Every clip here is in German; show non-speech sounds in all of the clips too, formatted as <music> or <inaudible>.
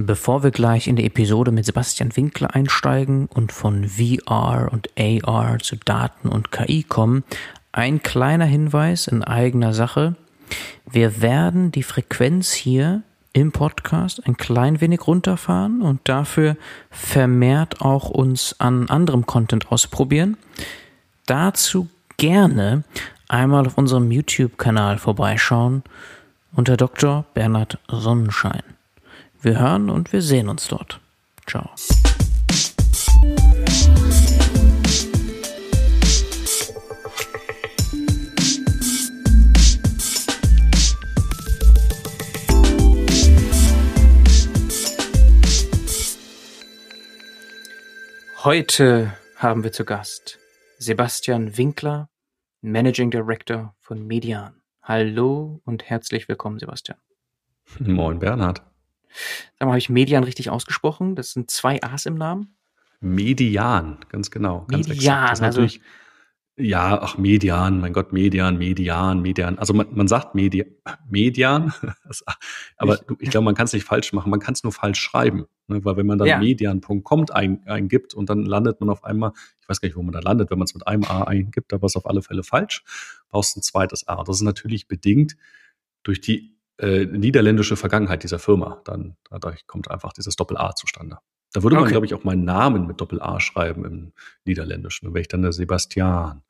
Bevor wir gleich in die Episode mit Sebastian Winkler einsteigen und von VR und AR zu Daten und KI kommen, ein kleiner Hinweis in eigener Sache. Wir werden die Frequenz hier im Podcast ein klein wenig runterfahren und dafür vermehrt auch uns an anderem Content ausprobieren. Dazu gerne einmal auf unserem YouTube-Kanal vorbeischauen unter Dr. Bernhard Sonnenschein. Wir hören und wir sehen uns dort. Ciao. Heute haben wir zu Gast Sebastian Winkler, Managing Director von Median. Hallo und herzlich willkommen, Sebastian. Moin, Bernhard. Sag mal, habe ich Median richtig ausgesprochen? Das sind zwei A's im Namen? Median, ganz genau. Ganz Median, also ja, ach, Median, mein Gott, Median, Median, Median. Also man, man sagt Medi Median, <laughs> aber ich, ich glaube, man kann es nicht falsch machen, man kann es nur falsch schreiben. Ne? Weil wenn man dann ja. median.com ein, eingibt und dann landet man auf einmal, ich weiß gar nicht, wo man da landet, wenn man es mit einem A eingibt, aber es auf alle Fälle falsch, brauchst ein zweites A. Das ist natürlich bedingt durch die äh, niederländische Vergangenheit dieser Firma. Dann dadurch kommt einfach dieses Doppel-A zustande. Da würde man, okay. glaube ich, auch meinen Namen mit Doppel-A schreiben im Niederländischen. Dann wäre ich dann der Sebastian.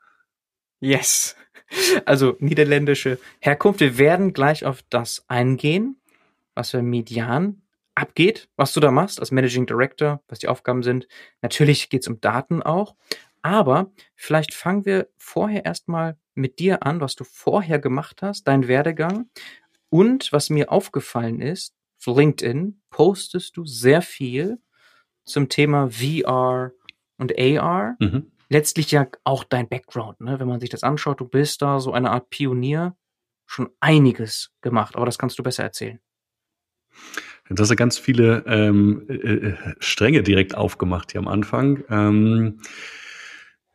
Yes. Also niederländische Herkunft. Wir werden gleich auf das eingehen, was für Median abgeht, was du da machst als Managing Director, was die Aufgaben sind. Natürlich geht es um Daten auch. Aber vielleicht fangen wir vorher erstmal mit dir an, was du vorher gemacht hast, dein Werdegang und was mir aufgefallen ist, auf LinkedIn postest du sehr viel zum Thema VR und AR. Mhm. Letztlich ja auch dein Background, ne? wenn man sich das anschaut, du bist da so eine Art Pionier, schon einiges gemacht, aber das kannst du besser erzählen. Du hast ja ganz viele ähm, äh, äh Stränge direkt aufgemacht hier am Anfang. Ähm,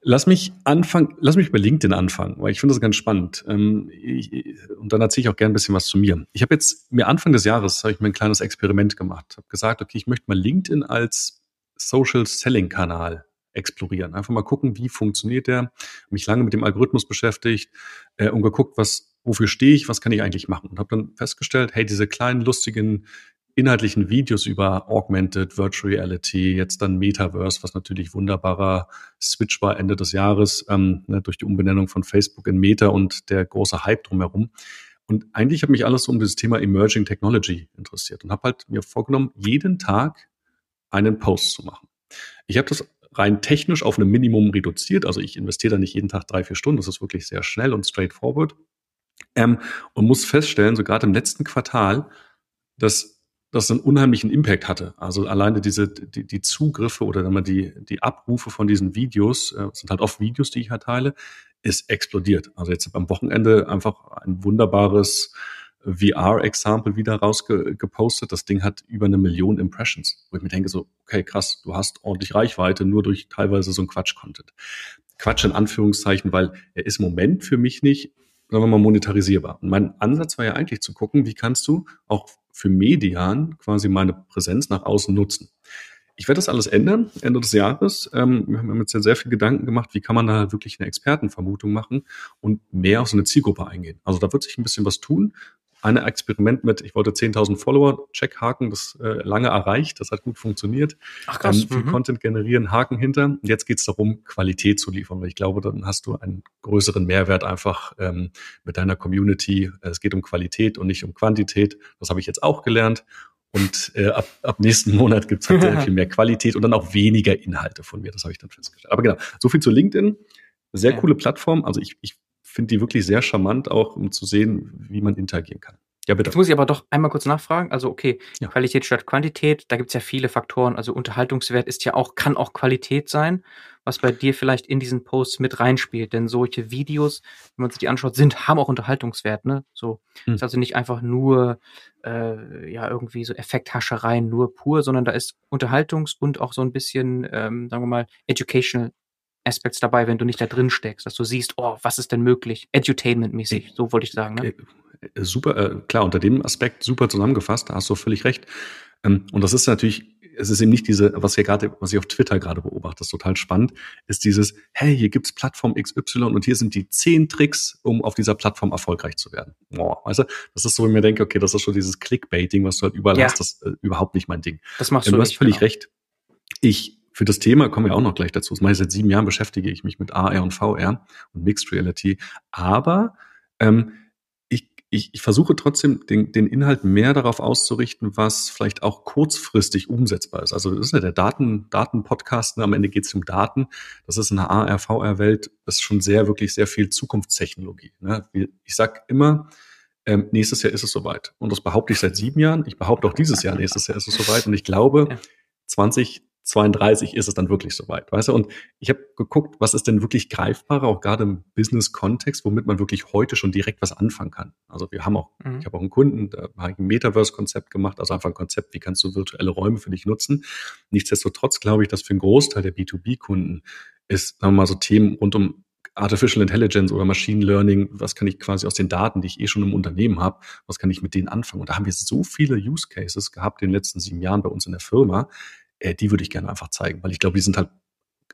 Lass mich anfangen, lass mich bei LinkedIn anfangen, weil ich finde das ganz spannend. Ähm, ich, und dann erzähle ich auch gerne ein bisschen was zu mir. Ich habe jetzt mir Anfang des Jahres habe ich mir ein kleines Experiment gemacht. Habe gesagt, okay, ich möchte mal LinkedIn als Social Selling Kanal explorieren. Einfach mal gucken, wie funktioniert der. Mich lange mit dem Algorithmus beschäftigt äh, und geguckt, was wofür stehe ich, was kann ich eigentlich machen und habe dann festgestellt, hey, diese kleinen lustigen inhaltlichen Videos über Augmented Virtual Reality, jetzt dann Metaverse, was natürlich wunderbarer Switch war Ende des Jahres ähm, ne, durch die Umbenennung von Facebook in Meta und der große Hype drumherum. Und eigentlich hat mich alles um das Thema Emerging Technology interessiert und habe halt mir vorgenommen, jeden Tag einen Post zu machen. Ich habe das rein technisch auf ein Minimum reduziert, also ich investiere da nicht jeden Tag drei, vier Stunden, das ist wirklich sehr schnell und straightforward. Ähm, und muss feststellen, so gerade im letzten Quartal, dass das einen unheimlichen Impact hatte. Also alleine diese die, die Zugriffe oder dann mal die die Abrufe von diesen Videos äh, sind halt oft Videos, die ich halt teile, ist explodiert. Also jetzt am Wochenende einfach ein wunderbares VR-Example wieder rausgepostet. Das Ding hat über eine Million Impressions, wo ich mir denke so, okay, krass, du hast ordentlich Reichweite nur durch teilweise so ein Quatsch-Content. Quatsch in Anführungszeichen, weil er ist im Moment für mich nicht sagen wir mal, monetarisierbar. Und mein Ansatz war ja eigentlich zu gucken, wie kannst du auch für Median quasi meine Präsenz nach außen nutzen. Ich werde das alles ändern, Ende des Jahres. Ähm, wir haben jetzt ja sehr viel Gedanken gemacht, wie kann man da wirklich eine Expertenvermutung machen und mehr auf so eine Zielgruppe eingehen. Also da wird sich ein bisschen was tun ein Experiment mit, ich wollte 10.000 Follower, Check, Haken, das äh, lange erreicht, das hat gut funktioniert. Ach krass. Ähm, viel mhm. Content generieren, Haken hinter. Jetzt geht es darum, Qualität zu liefern, weil ich glaube, dann hast du einen größeren Mehrwert einfach ähm, mit deiner Community. Es geht um Qualität und nicht um Quantität. Das habe ich jetzt auch gelernt. Und äh, ab, ab nächsten <laughs> Monat gibt es halt sehr <laughs> viel mehr Qualität und dann auch weniger Inhalte von mir. Das habe ich dann festgestellt. Aber genau, so viel zu LinkedIn. Sehr ja. coole Plattform. Also ich, ich finde die wirklich sehr charmant, auch um zu sehen, wie man interagieren kann. Ja, bitte. Jetzt muss ich aber doch einmal kurz nachfragen. Also, okay, ja. Qualität statt Quantität, da gibt es ja viele Faktoren. Also Unterhaltungswert ist ja auch, kann auch Qualität sein, was bei dir vielleicht in diesen Posts mit reinspielt. Denn solche Videos, wenn man sich die anschaut, sind, haben auch Unterhaltungswert, ne? So. Hm. Ist also nicht einfach nur äh, ja irgendwie so Effekthaschereien nur pur, sondern da ist Unterhaltungs- und auch so ein bisschen, ähm, sagen wir mal, Educational Aspects dabei, wenn du nicht da drin steckst, dass du siehst, oh, was ist denn möglich? Edutainment-mäßig, so wollte ich sagen. Ne? Super, äh, klar, unter dem Aspekt super zusammengefasst, da hast du völlig recht. Ähm, und das ist natürlich es ist eben nicht diese, was hier gerade, was ich auf Twitter gerade beobachte, das ist total spannend, ist dieses, hey, hier gibt's Plattform XY und hier sind die zehn Tricks, um auf dieser Plattform erfolgreich zu werden. Boah, weißt du, das ist so, wenn ich mir denke, okay, das ist schon dieses Clickbaiting, was du halt überall ja. hast, das ist äh, überhaupt nicht mein Ding. Das machst ähm, du. Du hast völlig genau. recht. Ich für das Thema kommen wir auch noch gleich dazu. Das mache ich seit sieben Jahren beschäftige ich mich mit AR und VR und Mixed Reality. Aber ähm, ich, ich versuche trotzdem den, den Inhalt mehr darauf auszurichten, was vielleicht auch kurzfristig umsetzbar ist. Also das ist ja der Daten, Daten-Podcast, ne? am Ende geht es um Daten. Das ist in der AR, VR-Welt, das ist schon sehr, wirklich sehr viel Zukunftstechnologie. Ne? Ich sag immer, ähm, nächstes Jahr ist es soweit. Und das behaupte ich seit sieben Jahren. Ich behaupte auch dieses Jahr, nächstes Jahr ist es soweit. Und ich glaube, 20, 32 ist es dann wirklich soweit, weißt du? Und ich habe geguckt, was ist denn wirklich greifbarer, auch gerade im Business-Kontext, womit man wirklich heute schon direkt was anfangen kann. Also wir haben auch, mhm. ich habe auch einen Kunden, da habe ich ein Metaverse-Konzept gemacht, also einfach ein Konzept, wie kannst du virtuelle Räume für dich nutzen. Nichtsdestotrotz glaube ich, dass für einen Großteil der B2B-Kunden ist, sagen wir mal, so Themen rund um Artificial Intelligence oder Machine Learning, was kann ich quasi aus den Daten, die ich eh schon im Unternehmen habe, was kann ich mit denen anfangen? Und da haben wir so viele Use Cases gehabt in den letzten sieben Jahren bei uns in der Firma, äh, die würde ich gerne einfach zeigen, weil ich glaube, die sind halt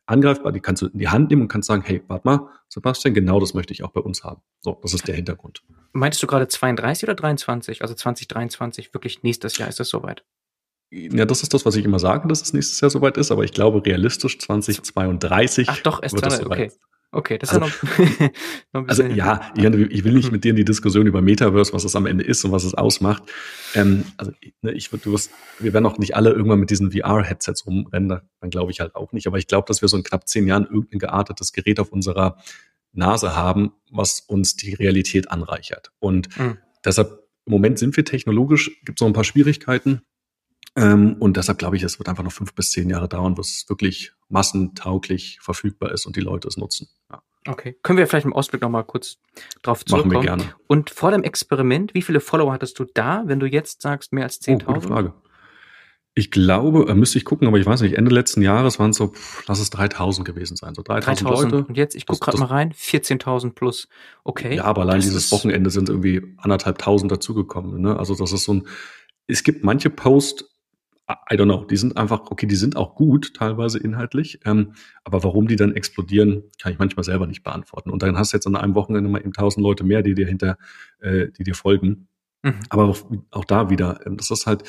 angreifbar, die kannst du in die Hand nehmen und kannst sagen, hey, warte mal, Sebastian, genau das möchte ich auch bei uns haben. So, das ist der Hintergrund. Meinst du gerade 32 oder 23? Also 2023, wirklich nächstes Jahr ist es soweit? Ja, das ist das, was ich immer sage, dass es nächstes Jahr soweit ist, aber ich glaube realistisch 2032. Ach doch, es wird es okay. Okay, das also, ist ja noch, <laughs> noch ein bisschen. Also ja, ich, will nicht mit dir in die Diskussion über Metaverse, was es am Ende ist und was es ausmacht. Ähm, also ne, ich würde, du wirst, wir werden auch nicht alle irgendwann mit diesen VR-Headsets rumrennen, dann glaube ich halt auch nicht. Aber ich glaube, dass wir so in knapp zehn Jahren irgendein geartetes Gerät auf unserer Nase haben, was uns die Realität anreichert. Und mhm. deshalb im Moment sind wir technologisch, gibt es noch ein paar Schwierigkeiten. Ähm, und deshalb glaube ich, es wird einfach noch fünf bis zehn Jahre dauern, bis es wirklich massentauglich verfügbar ist und die Leute es nutzen. Ja. Okay. Können wir vielleicht im Ausblick noch mal kurz drauf zurückkommen? Machen wir gerne. Und vor dem Experiment, wie viele Follower hattest du da, wenn du jetzt sagst, mehr als 10.000? Oh, gute Frage. Ich glaube, äh, müsste ich gucken, aber ich weiß nicht, Ende letzten Jahres waren es so, lass es 3000 gewesen sein, so 3000, 3000. Leute. Und jetzt, ich gucke gerade mal rein, 14.000 plus. Okay. Ja, aber allein dieses Wochenende sind irgendwie anderthalbtausend dazugekommen. Ne? Also das ist so ein, es gibt manche Posts, I don't know, die sind einfach, okay, die sind auch gut, teilweise inhaltlich, ähm, aber warum die dann explodieren, kann ich manchmal selber nicht beantworten. Und dann hast du jetzt an einem Wochenende mal eben tausend Leute mehr, die dir hinter, äh, die dir folgen. Mhm. Aber auch, auch da wieder, ähm, das ist halt,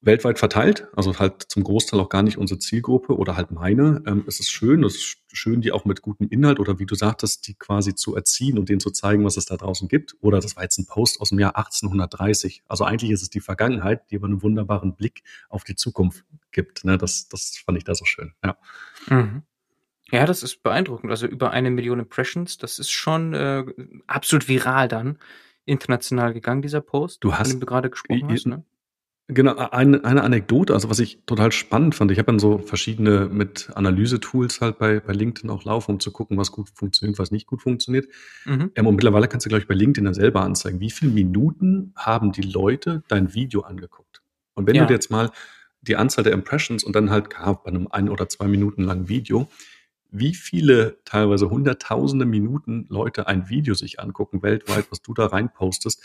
weltweit verteilt, also halt zum Großteil auch gar nicht unsere Zielgruppe oder halt meine. Ähm, es ist schön, es ist schön, die auch mit gutem Inhalt oder wie du sagtest, die quasi zu erziehen und denen zu zeigen, was es da draußen gibt. Oder das war jetzt ein Post aus dem Jahr 1830. Also eigentlich ist es die Vergangenheit, die aber einen wunderbaren Blick auf die Zukunft gibt. Ne? Das, das fand ich da so schön. Ja. Mhm. Ja, das ist beeindruckend. Also über eine Million Impressions, das ist schon äh, absolut viral dann international gegangen, dieser Post, du hast, von dem du gerade gesprochen hast. Ne? Genau, eine, eine Anekdote, also was ich total spannend fand, ich habe dann so verschiedene mit Analyse-Tools halt bei, bei LinkedIn auch laufen, um zu gucken, was gut funktioniert, was nicht gut funktioniert. Mhm. Ähm, und mittlerweile kannst du, glaube ich, bei LinkedIn dann selber anzeigen, wie viele Minuten haben die Leute dein Video angeguckt. Und wenn ja. du dir jetzt mal die Anzahl der Impressions und dann halt bei einem ein oder zwei Minuten langen Video, wie viele teilweise hunderttausende Minuten Leute ein Video sich angucken weltweit, was du da reinpostest,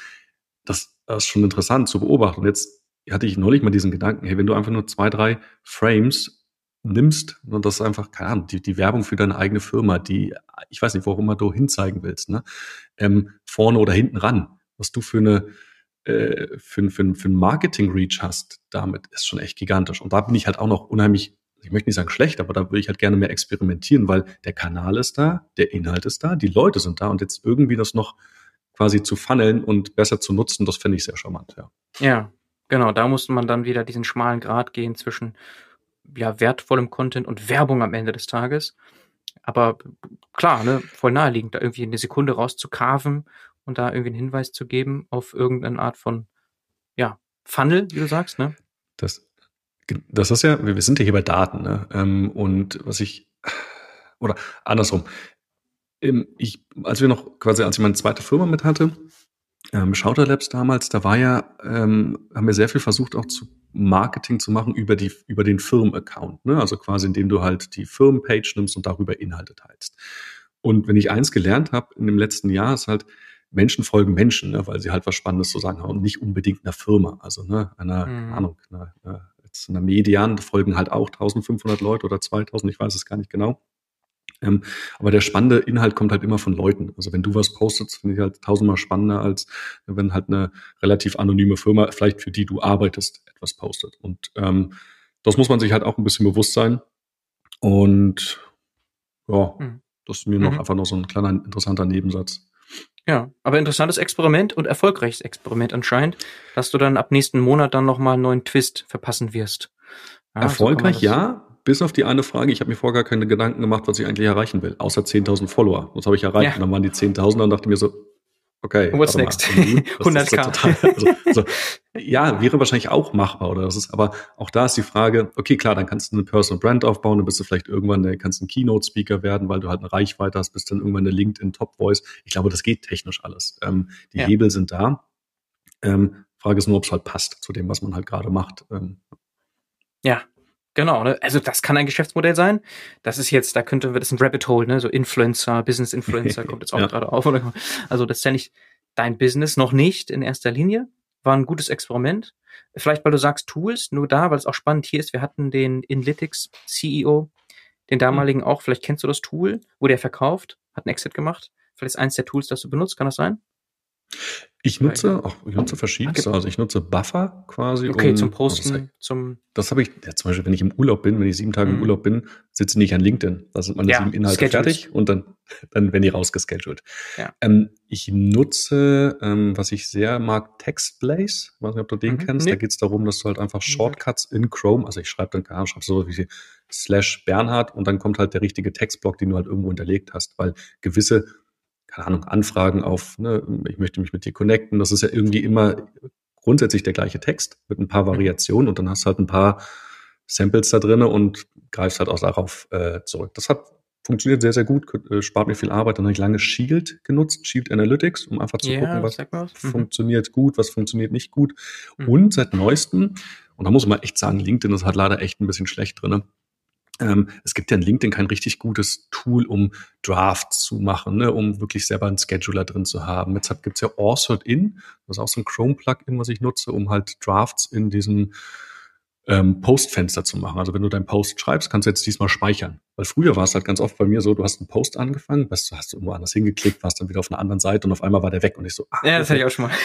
das, das ist schon interessant zu beobachten. Und jetzt hatte ich neulich mal diesen Gedanken, hey, wenn du einfach nur zwei, drei Frames nimmst und das ist einfach, keine Ahnung, die, die Werbung für deine eigene Firma, die, ich weiß nicht, worum du hinzeigen willst, ne? Ähm, vorne oder hinten ran, was du für eine äh, für, für, für ein Marketing-Reach hast, damit ist schon echt gigantisch. Und da bin ich halt auch noch unheimlich, ich möchte nicht sagen schlecht, aber da würde ich halt gerne mehr experimentieren, weil der Kanal ist da, der Inhalt ist da, die Leute sind da und jetzt irgendwie das noch quasi zu funneln und besser zu nutzen, das finde ich sehr charmant, ja. Ja, Genau, da musste man dann wieder diesen schmalen Grat gehen zwischen ja, wertvollem Content und Werbung am Ende des Tages. Aber klar, ne, voll naheliegend, da irgendwie eine Sekunde rauszukarven und da irgendwie einen Hinweis zu geben auf irgendeine Art von, ja, Funnel, wie du sagst, ne? Das, das ist ja, wir sind ja hier bei Daten, ne? Ähm, und was ich, oder andersrum, ähm, ich, als wir noch quasi, als ich meine zweite Firma mit hatte, ähm, Shouter Labs damals, da war ja, ähm, haben wir sehr viel versucht auch zu Marketing zu machen über die über den Firmenaccount, ne? Also quasi indem du halt die Firmenpage nimmst und darüber Inhalte teilst. Und wenn ich eins gelernt habe in dem letzten Jahr, ist halt, Menschen folgen Menschen, ne, weil sie halt was Spannendes zu sagen haben und nicht unbedingt einer Firma. Also ne, einer, mhm. Ahnung, einer, einer, jetzt einer Median folgen halt auch 1500 Leute oder 2000, ich weiß es gar nicht genau. Ähm, aber der spannende Inhalt kommt halt immer von Leuten. Also wenn du was postest, finde ich halt tausendmal spannender, als wenn halt eine relativ anonyme Firma, vielleicht für die du arbeitest, etwas postet. Und ähm, das muss man sich halt auch ein bisschen bewusst sein. Und ja, mhm. das ist mir noch mhm. einfach noch so ein kleiner interessanter Nebensatz. Ja, aber interessantes Experiment und erfolgreiches Experiment anscheinend, dass du dann ab nächsten Monat dann nochmal einen neuen Twist verpassen wirst. Ja, Erfolgreich, so ja, bis auf die eine Frage, ich habe mir vorher gar keine Gedanken gemacht, was ich eigentlich erreichen will, außer 10.000 Follower. Das habe ich erreicht. Ja. Und dann waren die 10.000 und dachte mir so, okay. What's next? <laughs> 100k. <laughs> <laughs> also, also, ja, wäre wahrscheinlich auch machbar, oder? Das ist, aber auch da ist die Frage, okay, klar, dann kannst du eine Personal Brand aufbauen, dann bist du vielleicht irgendwann, äh, kannst ein Keynote-Speaker werden, weil du halt eine Reichweite hast, bist dann irgendwann eine LinkedIn Top Voice. Ich glaube, das geht technisch alles. Ähm, die ja. Hebel sind da. Ähm, Frage ist nur, ob es halt passt zu dem, was man halt gerade macht. Ähm, ja, Genau, ne? also das kann ein Geschäftsmodell sein. Das ist jetzt, da könnte das ist ein Rabbit Hole, ne? So Influencer, Business Influencer <laughs> kommt jetzt auch ja. gerade auf. Also das ist ja nicht dein Business, noch nicht in erster Linie. War ein gutes Experiment. Vielleicht, weil du sagst Tools, nur da, weil es auch spannend hier ist. Wir hatten den Inlytics CEO, den damaligen mhm. auch. Vielleicht kennst du das Tool, wo der verkauft, hat einen Exit gemacht. Vielleicht ist eins der Tools, das du benutzt, kann das sein? Ich nutze, auch, ich nutze verschiedenste, also ich nutze Buffer quasi. Okay, um, zum Posten, das, zum. Das habe ich, ja, zum Beispiel, wenn ich im Urlaub bin, wenn ich sieben Tage mhm. im Urlaub bin, sitze ich nicht an LinkedIn. Da sind meine ja, sieben Inhalte scheduled. fertig und dann, dann werden die rausgeschedult. Ja. Ähm, ich nutze, ähm, was ich sehr mag, Textblaze. Ich weiß nicht, ob du den mhm. kennst. Nee. Da geht es darum, dass du halt einfach Shortcuts in Chrome, also ich schreibe dann, keine schreibe so wie slash Bernhard und dann kommt halt der richtige Textblock, den du halt irgendwo hinterlegt hast, weil gewisse keine Ahnung, Anfragen auf, ne, ich möchte mich mit dir connecten. Das ist ja irgendwie immer grundsätzlich der gleiche Text mit ein paar mhm. Variationen und dann hast du halt ein paar Samples da drinne und greifst halt auch darauf äh, zurück. Das hat funktioniert sehr, sehr gut, äh, spart mir viel Arbeit. Dann habe ich lange Shield genutzt, Shield Analytics, um einfach zu yeah, gucken, was, was. Mhm. funktioniert gut, was funktioniert nicht gut. Mhm. Und seit neuestem, und da muss man echt sagen, LinkedIn ist halt leider echt ein bisschen schlecht drinne ähm, es gibt ja in LinkedIn kein richtig gutes Tool, um Drafts zu machen, ne, um wirklich selber einen Scheduler drin zu haben. Jetzt gibt es ja Authored In, das ist auch so ein Chrome-Plugin, was ich nutze, um halt Drafts in diesem ähm, Postfenster zu machen. Also wenn du deinen Post schreibst, kannst du jetzt diesmal speichern. Weil früher war es halt ganz oft bei mir so, du hast einen Post angefangen, weißt du, hast du irgendwo anders hingeklickt, warst dann wieder auf einer anderen Seite und auf einmal war der weg und ich so, ah, ja, das hatte ich auch schon mal.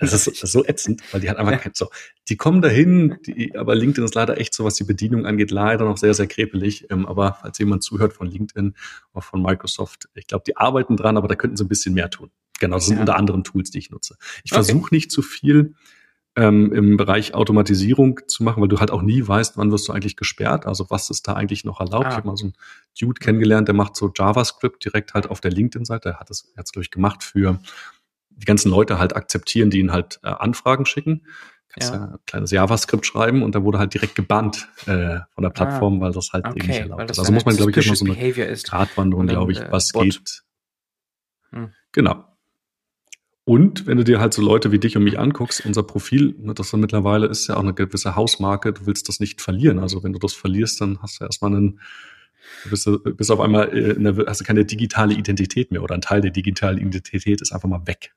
Das ist, das ist so ätzend, weil die hat einfach ja. kein, so, die kommen dahin, die, aber LinkedIn ist leider echt so, was die Bedienung angeht, leider noch sehr, sehr krepelig. Ähm, aber falls jemand zuhört von LinkedIn oder von Microsoft, ich glaube, die arbeiten dran, aber da könnten sie ein bisschen mehr tun. Genau, das sind ja. unter anderem Tools, die ich nutze. Ich okay. versuche nicht zu viel ähm, im Bereich Automatisierung zu machen, weil du halt auch nie weißt, wann wirst du eigentlich gesperrt. Also was ist da eigentlich noch erlaubt? Ah. Ich habe mal so einen Dude kennengelernt, der macht so JavaScript direkt halt auf der LinkedIn-Seite. Er hat es jetzt, glaube ich, gemacht für die ganzen Leute halt akzeptieren, die ihnen halt äh, Anfragen schicken. Kannst ja. ja ein kleines JavaScript schreiben und da wurde halt direkt gebannt äh, von der Plattform, ah, weil das halt okay, eben nicht erlaubt ist. Also muss man, glaube ich, immer so eine Gratwanderung, glaube ich, was Bot. geht. Hm. Genau. Und wenn du dir halt so Leute wie dich und mich anguckst, unser Profil, ne, das mittlerweile ist ja auch eine gewisse Hausmarke, du willst das nicht verlieren. Also wenn du das verlierst, dann hast du erstmal einen Du bist, bist auf einmal, äh, hast du keine digitale Identität mehr oder ein Teil der digitalen Identität ist einfach mal weg.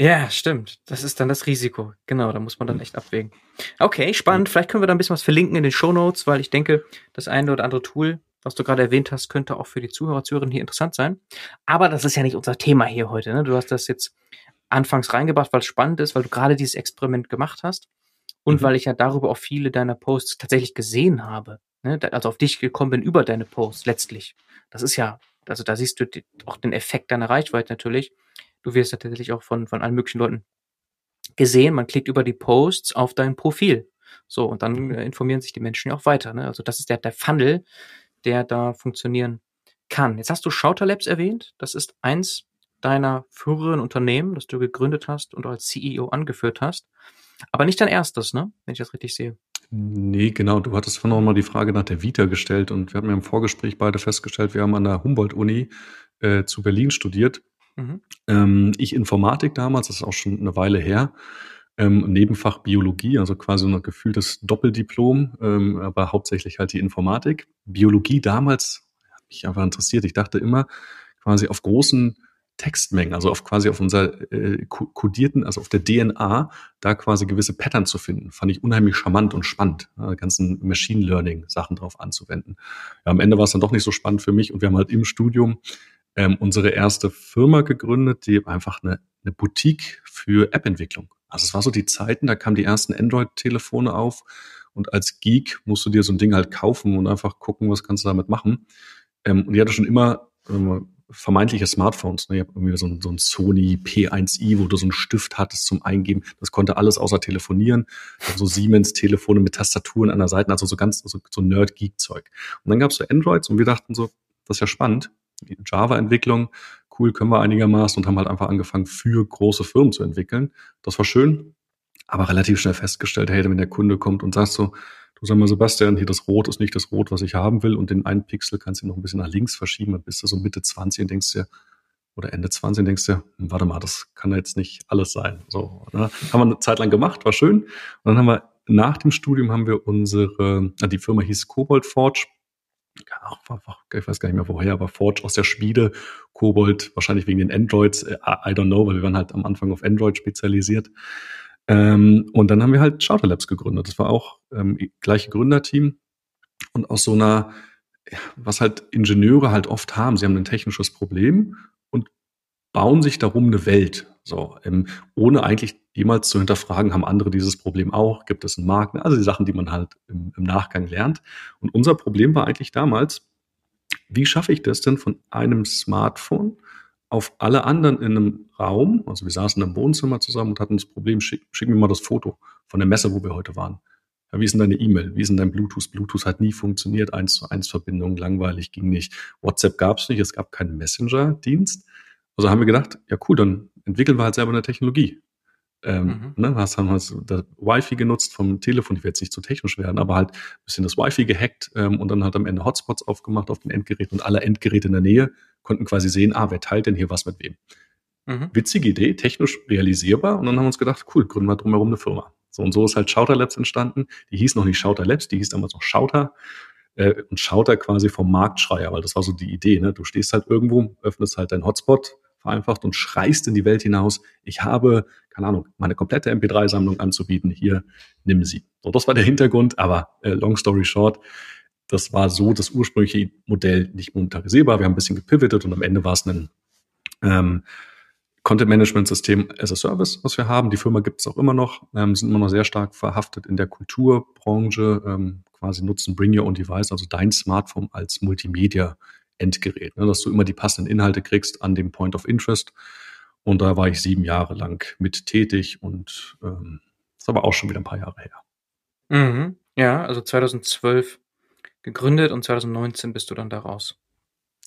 Ja, stimmt. Das ist dann das Risiko. Genau, da muss man dann echt abwägen. Okay, spannend. Vielleicht können wir da ein bisschen was verlinken in den Show Notes, weil ich denke, das eine oder andere Tool, was du gerade erwähnt hast, könnte auch für die Zuhörer, Zuhörerinnen hier interessant sein. Aber das ist ja nicht unser Thema hier heute. Ne? Du hast das jetzt anfangs reingebracht, weil es spannend ist, weil du gerade dieses Experiment gemacht hast und mhm. weil ich ja darüber auch viele deiner Posts tatsächlich gesehen habe ne, also auf dich gekommen bin über deine Posts letztlich. Das ist ja, also da siehst du die, auch den Effekt deiner Reichweite natürlich. Du wirst tatsächlich auch von, von allen möglichen Leuten gesehen. Man klickt über die Posts auf dein Profil. So, und dann äh, informieren sich die Menschen ja auch weiter. Ne? Also das ist der, der Funnel, der da funktionieren kann. Jetzt hast du Shouter Labs erwähnt. Das ist eins deiner früheren Unternehmen, das du gegründet hast und als CEO angeführt hast. Aber nicht dein erstes, ne? Wenn ich das richtig sehe. Nee, genau. Du hattest vorhin noch mal die Frage nach der Vita gestellt und wir haben ja im Vorgespräch beide festgestellt, wir haben an der Humboldt-Uni äh, zu Berlin studiert. Mhm. Ähm, ich Informatik damals, das ist auch schon eine Weile her. Ähm, Nebenfach Biologie, also quasi ein gefühltes Doppeldiplom, ähm, aber hauptsächlich halt die Informatik. Biologie damals hat mich einfach interessiert. Ich dachte immer, quasi auf großen Textmengen, also auf quasi auf unser äh, kodierten, also auf der DNA, da quasi gewisse Pattern zu finden, fand ich unheimlich charmant und spannend, ja, ganzen Machine Learning Sachen drauf anzuwenden. Ja, am Ende war es dann doch nicht so spannend für mich und wir haben halt im Studium ähm, unsere erste Firma gegründet, die einfach eine, eine Boutique für App-Entwicklung. Also es war so die Zeiten, da kamen die ersten Android-Telefone auf und als Geek musst du dir so ein Ding halt kaufen und einfach gucken, was kannst du damit machen. Ähm, und ich hatte schon immer ähm, vermeintliche Smartphones. Ne? Ich habe irgendwie so ein, so ein Sony P1i, wo du so einen Stift hattest zum Eingeben. Das konnte alles außer telefonieren. So Siemens-Telefone mit Tastaturen an der Seite, also so ganz so, so Nerd-Geek-Zeug. Und dann gab es so Androids und wir dachten so, das ist ja spannend. Java-Entwicklung, cool, können wir einigermaßen und haben halt einfach angefangen, für große Firmen zu entwickeln. Das war schön, aber relativ schnell festgestellt, hey, wenn der Kunde kommt und sagt so, du sag mal, Sebastian, hier das Rot ist nicht das Rot, was ich haben will und den einen Pixel kannst du noch ein bisschen nach links verschieben, dann bist du so Mitte 20 und denkst dir, oder Ende 20 und denkst dir, hm, warte mal, das kann jetzt nicht alles sein. So, ne? Haben wir eine Zeit lang gemacht, war schön. Und dann haben wir nach dem Studium haben wir unsere, die Firma hieß Cobalt Forge. Ich weiß gar nicht mehr woher, aber Forge aus der Schmiede, Cobalt, wahrscheinlich wegen den Androids, I don't know, weil wir waren halt am Anfang auf Android spezialisiert. Ähm, und dann haben wir halt Charter Labs gegründet. Das war auch ähm, gleiche Gründerteam. Und aus so einer, was halt Ingenieure halt oft haben, sie haben ein technisches Problem und bauen sich darum eine Welt. So, ähm, ohne eigentlich jemals zu hinterfragen, haben andere dieses Problem auch? Gibt es einen Markt? Also die Sachen, die man halt im, im Nachgang lernt. Und unser Problem war eigentlich damals, wie schaffe ich das denn von einem Smartphone auf alle anderen in einem Raum, also wir saßen im Wohnzimmer zusammen und hatten das Problem, schick, schick mir mal das Foto von der Messe, wo wir heute waren. Ja, wie ist denn deine E-Mail? Wie ist denn dein Bluetooth? Bluetooth hat nie funktioniert, eins zu eins Verbindung, langweilig, ging nicht. WhatsApp gab es nicht, es gab keinen Messenger-Dienst. Also haben wir gedacht, ja cool, dann entwickeln wir halt selber eine Technologie. Ähm, mhm. ne, hast, haben wir das Wi-Fi genutzt vom Telefon, ich werde jetzt nicht zu technisch werden, aber halt ein bisschen das Wi-Fi gehackt ähm, und dann hat am Ende Hotspots aufgemacht auf den Endgeräten und alle Endgeräte in der Nähe konnten quasi sehen, ah, wer teilt denn hier was mit wem. Mhm. Witzige Idee, technisch realisierbar und dann haben wir uns gedacht, cool, gründen wir drumherum eine Firma. So und so ist halt Shouter Labs entstanden. Die hieß noch nicht Shouter Labs, die hieß damals noch Shouter äh, und Shouter quasi vom Marktschreier, weil das war so die Idee. Ne? Du stehst halt irgendwo, öffnest halt deinen Hotspot, vereinfacht und schreist in die Welt hinaus, ich habe, keine Ahnung, meine komplette MP3-Sammlung anzubieten, hier, nimm sie. So, das war der Hintergrund, aber äh, long story short, das war so das ursprüngliche Modell nicht monetarisierbar. Wir haben ein bisschen gepivotet und am Ende war es ein ähm, Content-Management-System as a Service, was wir haben. Die Firma gibt es auch immer noch, ähm, sind immer noch sehr stark verhaftet in der Kulturbranche, ähm, quasi nutzen Bring Your Own Device, also dein Smartphone als Multimedia Endgerät, ne, dass du immer die passenden Inhalte kriegst an dem Point of Interest. Und da war ich sieben Jahre lang mit tätig und ähm, ist aber auch schon wieder ein paar Jahre her. Mhm. Ja, also 2012 gegründet und 2019 bist du dann da raus.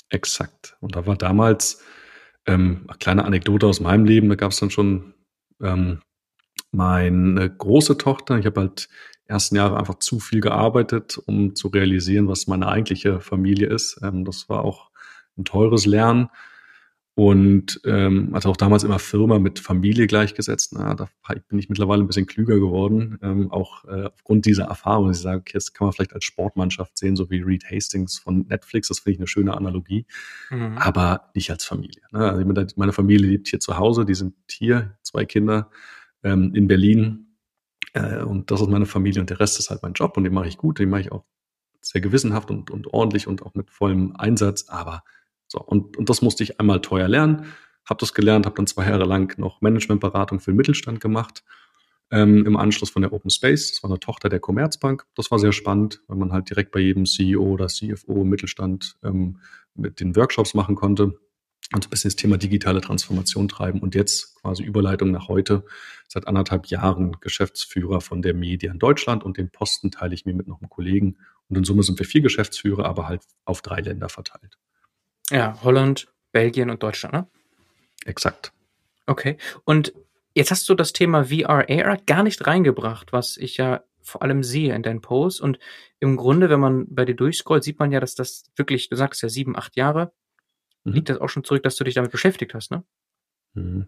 Exakt. Und da war damals ähm, eine kleine Anekdote aus meinem Leben, da gab es dann schon ähm, meine große Tochter, ich habe halt ersten Jahre einfach zu viel gearbeitet, um zu realisieren, was meine eigentliche Familie ist. Ähm, das war auch ein teures Lernen und ähm, hatte auch damals immer Firma mit Familie gleichgesetzt. Na, da bin ich mittlerweile ein bisschen klüger geworden, ähm, auch äh, aufgrund dieser Erfahrung. Ich sage, okay, das kann man vielleicht als Sportmannschaft sehen, so wie Reed Hastings von Netflix. Das finde ich eine schöne Analogie, mhm. aber nicht als Familie. Ne? Also meine Familie lebt hier zu Hause, die sind hier, zwei Kinder ähm, in Berlin äh, und das ist meine Familie und der Rest ist halt mein Job und den mache ich gut, den mache ich auch sehr gewissenhaft und, und ordentlich und auch mit vollem Einsatz. Aber so, und, und das musste ich einmal teuer lernen, habe das gelernt, habe dann zwei Jahre lang noch Managementberatung für den Mittelstand gemacht. Ähm, Im Anschluss von der Open Space, das war eine Tochter der Commerzbank. Das war sehr spannend, weil man halt direkt bei jedem CEO oder CFO im Mittelstand ähm, mit den Workshops machen konnte und ein bisschen das Thema digitale Transformation treiben und jetzt quasi Überleitung nach heute, seit anderthalb Jahren Geschäftsführer von der Media in Deutschland und den Posten teile ich mir mit noch einem Kollegen und in Summe sind wir vier Geschäftsführer, aber halt auf drei Länder verteilt. Ja, Holland, Belgien und Deutschland, ne? Exakt. Okay. Und jetzt hast du das Thema VR, AR gar nicht reingebracht, was ich ja vor allem sehe in deinen Posts. Und im Grunde, wenn man bei dir durchscrollt, sieht man ja, dass das wirklich, du sagst ja sieben, acht Jahre, mhm. liegt das auch schon zurück, dass du dich damit beschäftigt hast, ne? Mhm.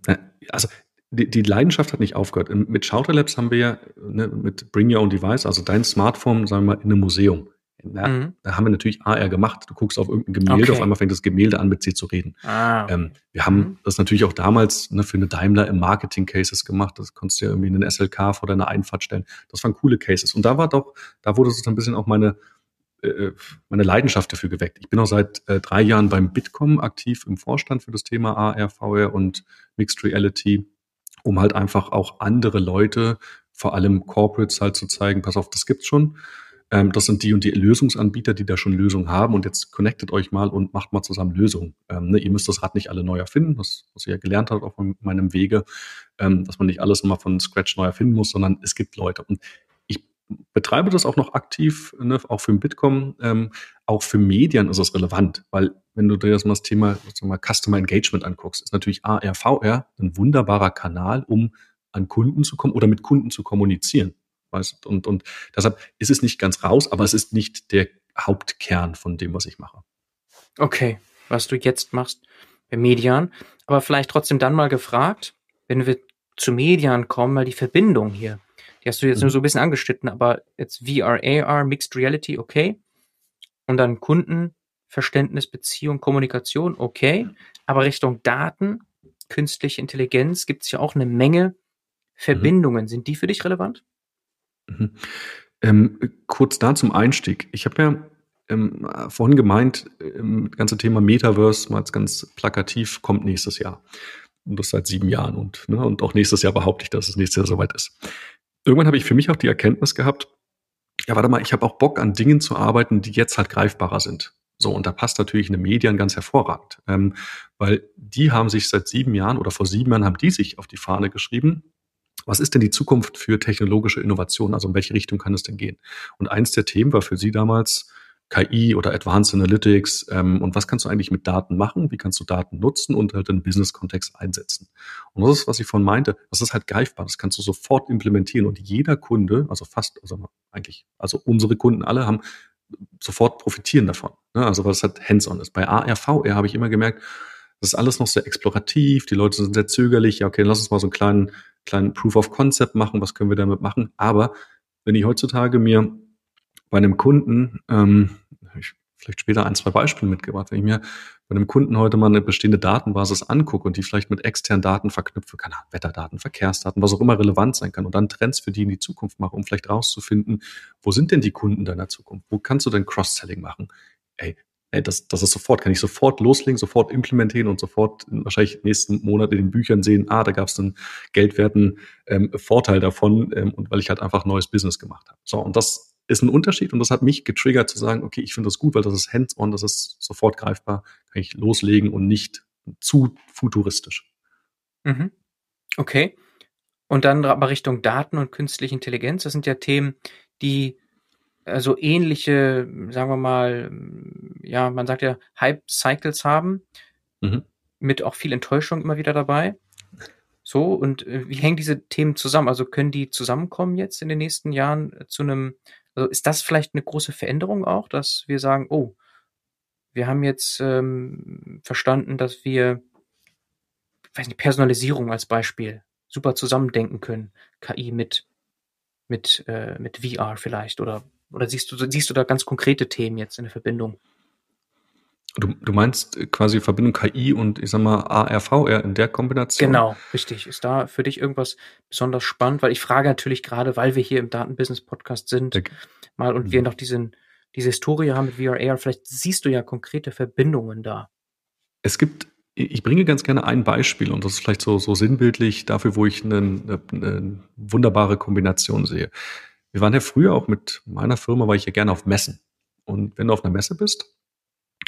Also die, die, Leidenschaft hat nicht aufgehört. Mit Shouter Labs haben wir ja ne, mit Bring Your Own Device, also dein Smartphone, sagen wir mal, in einem Museum. Na, mhm. Da haben wir natürlich AR gemacht. Du guckst auf irgendein Gemälde, okay. auf einmal fängt das Gemälde an, mit dir zu reden. Ah. Ähm, wir haben mhm. das natürlich auch damals ne, für eine Daimler im Marketing-Cases gemacht. Das konntest du ja irgendwie in den SLK vor deiner Einfahrt stellen. Das waren coole Cases. Und da war doch, da wurde so ein bisschen auch meine, äh, meine Leidenschaft dafür geweckt. Ich bin auch seit äh, drei Jahren beim Bitkom aktiv im Vorstand für das Thema AR, VR und Mixed Reality, um halt einfach auch andere Leute, vor allem Corporates halt zu zeigen, pass auf, das gibt's schon. Ähm, das sind die und die Lösungsanbieter, die da schon Lösungen haben und jetzt connectet euch mal und macht mal zusammen Lösungen. Ähm, ne, ihr müsst das Rad nicht alle neu erfinden, das, was ihr ja gelernt habt auf meinem Wege, ähm, dass man nicht alles immer von Scratch neu erfinden muss, sondern es gibt Leute. Und ich betreibe das auch noch aktiv, ne, auch für den Bitkom, ähm, auch für Medien ist das relevant, weil wenn du dir das mal das Thema mal Customer Engagement anguckst, ist natürlich ARVR ein wunderbarer Kanal, um an Kunden zu kommen oder mit Kunden zu kommunizieren. Weißt? Und, und deshalb ist es nicht ganz raus, aber es ist nicht der Hauptkern von dem, was ich mache. Okay, was du jetzt machst bei Median. Aber vielleicht trotzdem dann mal gefragt, wenn wir zu Median kommen, mal die Verbindung hier. Die hast du jetzt mhm. nur so ein bisschen angeschnitten, aber jetzt VR, AR, Mixed Reality, okay. Und dann Kundenverständnis, Beziehung, Kommunikation, okay. Aber Richtung Daten, künstliche Intelligenz gibt es ja auch eine Menge mhm. Verbindungen. Mhm. Sind die für dich relevant? Mhm. Ähm, kurz da zum Einstieg. Ich habe ja ähm, vorhin gemeint, ähm, das ganze Thema Metaverse, mal ganz plakativ, kommt nächstes Jahr. Und das seit sieben Jahren. Und, ne, und auch nächstes Jahr behaupte ich, dass es nächstes Jahr soweit ist. Irgendwann habe ich für mich auch die Erkenntnis gehabt, ja, warte mal, ich habe auch Bock an Dingen zu arbeiten, die jetzt halt greifbarer sind. So, und da passt natürlich eine Medien ganz hervorragend, ähm, weil die haben sich seit sieben Jahren oder vor sieben Jahren haben die sich auf die Fahne geschrieben, was ist denn die Zukunft für technologische Innovation? Also in welche Richtung kann es denn gehen? Und eins der Themen war für Sie damals KI oder Advanced Analytics. Ähm, und was kannst du eigentlich mit Daten machen? Wie kannst du Daten nutzen und halt in Business-Kontext einsetzen? Und das ist, was ich von meinte. Das ist halt greifbar. Das kannst du sofort implementieren. Und jeder Kunde, also fast, also eigentlich, also unsere Kunden alle haben sofort profitieren davon. Ne? Also was halt hands-on ist. Bei ARVR habe ich immer gemerkt, das ist alles noch sehr explorativ. Die Leute sind sehr zögerlich. Ja, okay, lass uns mal so einen kleinen kleinen Proof of Concept machen, was können wir damit machen. Aber wenn ich heutzutage mir bei einem Kunden, ähm, ich vielleicht später ein, zwei Beispiele mitgebracht, wenn ich mir bei einem Kunden heute mal eine bestehende Datenbasis angucke und die vielleicht mit externen Daten verknüpfe, kann Wetterdaten, Verkehrsdaten, was auch immer relevant sein kann und dann Trends für die in die Zukunft mache, um vielleicht rauszufinden, wo sind denn die Kunden deiner Zukunft? Wo kannst du denn Cross-Selling machen? Ey, ey, das, das ist sofort, kann ich sofort loslegen, sofort implementieren und sofort wahrscheinlich nächsten Monat in den Büchern sehen, ah, da gab es einen geldwerten ähm, Vorteil davon ähm, und weil ich halt einfach neues Business gemacht habe. So, und das ist ein Unterschied und das hat mich getriggert zu sagen, okay, ich finde das gut, weil das ist hands-on, das ist sofort greifbar, kann ich loslegen und nicht zu futuristisch. Mhm. Okay. Und dann aber Richtung Daten und künstliche Intelligenz, das sind ja Themen, die also ähnliche, sagen wir mal, ja, man sagt ja, Hype-Cycles haben, mhm. mit auch viel Enttäuschung immer wieder dabei. So, und äh, wie hängen diese Themen zusammen? Also können die zusammenkommen jetzt in den nächsten Jahren äh, zu einem, also ist das vielleicht eine große Veränderung auch, dass wir sagen, oh, wir haben jetzt ähm, verstanden, dass wir, ich weiß nicht, Personalisierung als Beispiel super zusammendenken können, KI mit mit äh, mit VR vielleicht oder oder siehst du, siehst du da ganz konkrete Themen jetzt in der Verbindung? Du, du meinst quasi Verbindung KI und ich sag mal ARVR in der Kombination? Genau, richtig. Ist da für dich irgendwas besonders spannend? Weil ich frage natürlich gerade, weil wir hier im Datenbusiness-Podcast sind, okay. mal und mhm. wir noch diesen, diese Historie haben mit VRAR, vielleicht siehst du ja konkrete Verbindungen da. Es gibt, ich bringe ganz gerne ein Beispiel und das ist vielleicht so, so sinnbildlich dafür, wo ich eine, eine, eine wunderbare Kombination sehe. Wir waren ja früher auch mit meiner Firma, war ich ja gerne auf Messen. Und wenn du auf einer Messe bist,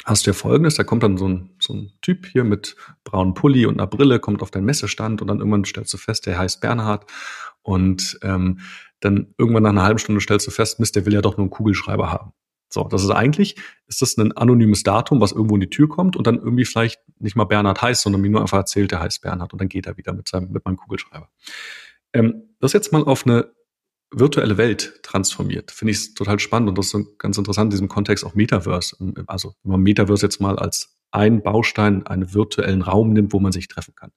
hast du ja folgendes, da kommt dann so ein, so ein Typ hier mit braunem Pulli und einer Brille, kommt auf deinen Messestand und dann irgendwann stellst du fest, der heißt Bernhard. Und ähm, dann irgendwann nach einer halben Stunde stellst du fest, Mist, der will ja doch nur einen Kugelschreiber haben. So, das ist eigentlich, ist das ein anonymes Datum, was irgendwo in die Tür kommt und dann irgendwie vielleicht nicht mal Bernhard heißt, sondern mir nur einfach erzählt, der heißt Bernhard und dann geht er wieder mit seinem, mit meinem Kugelschreiber. Ähm, das jetzt mal auf eine virtuelle Welt transformiert. Finde ich total spannend und das ist ganz interessant in diesem Kontext auch Metaverse. Also wenn man Metaverse jetzt mal als einen Baustein, einen virtuellen Raum nimmt, wo man sich treffen kann.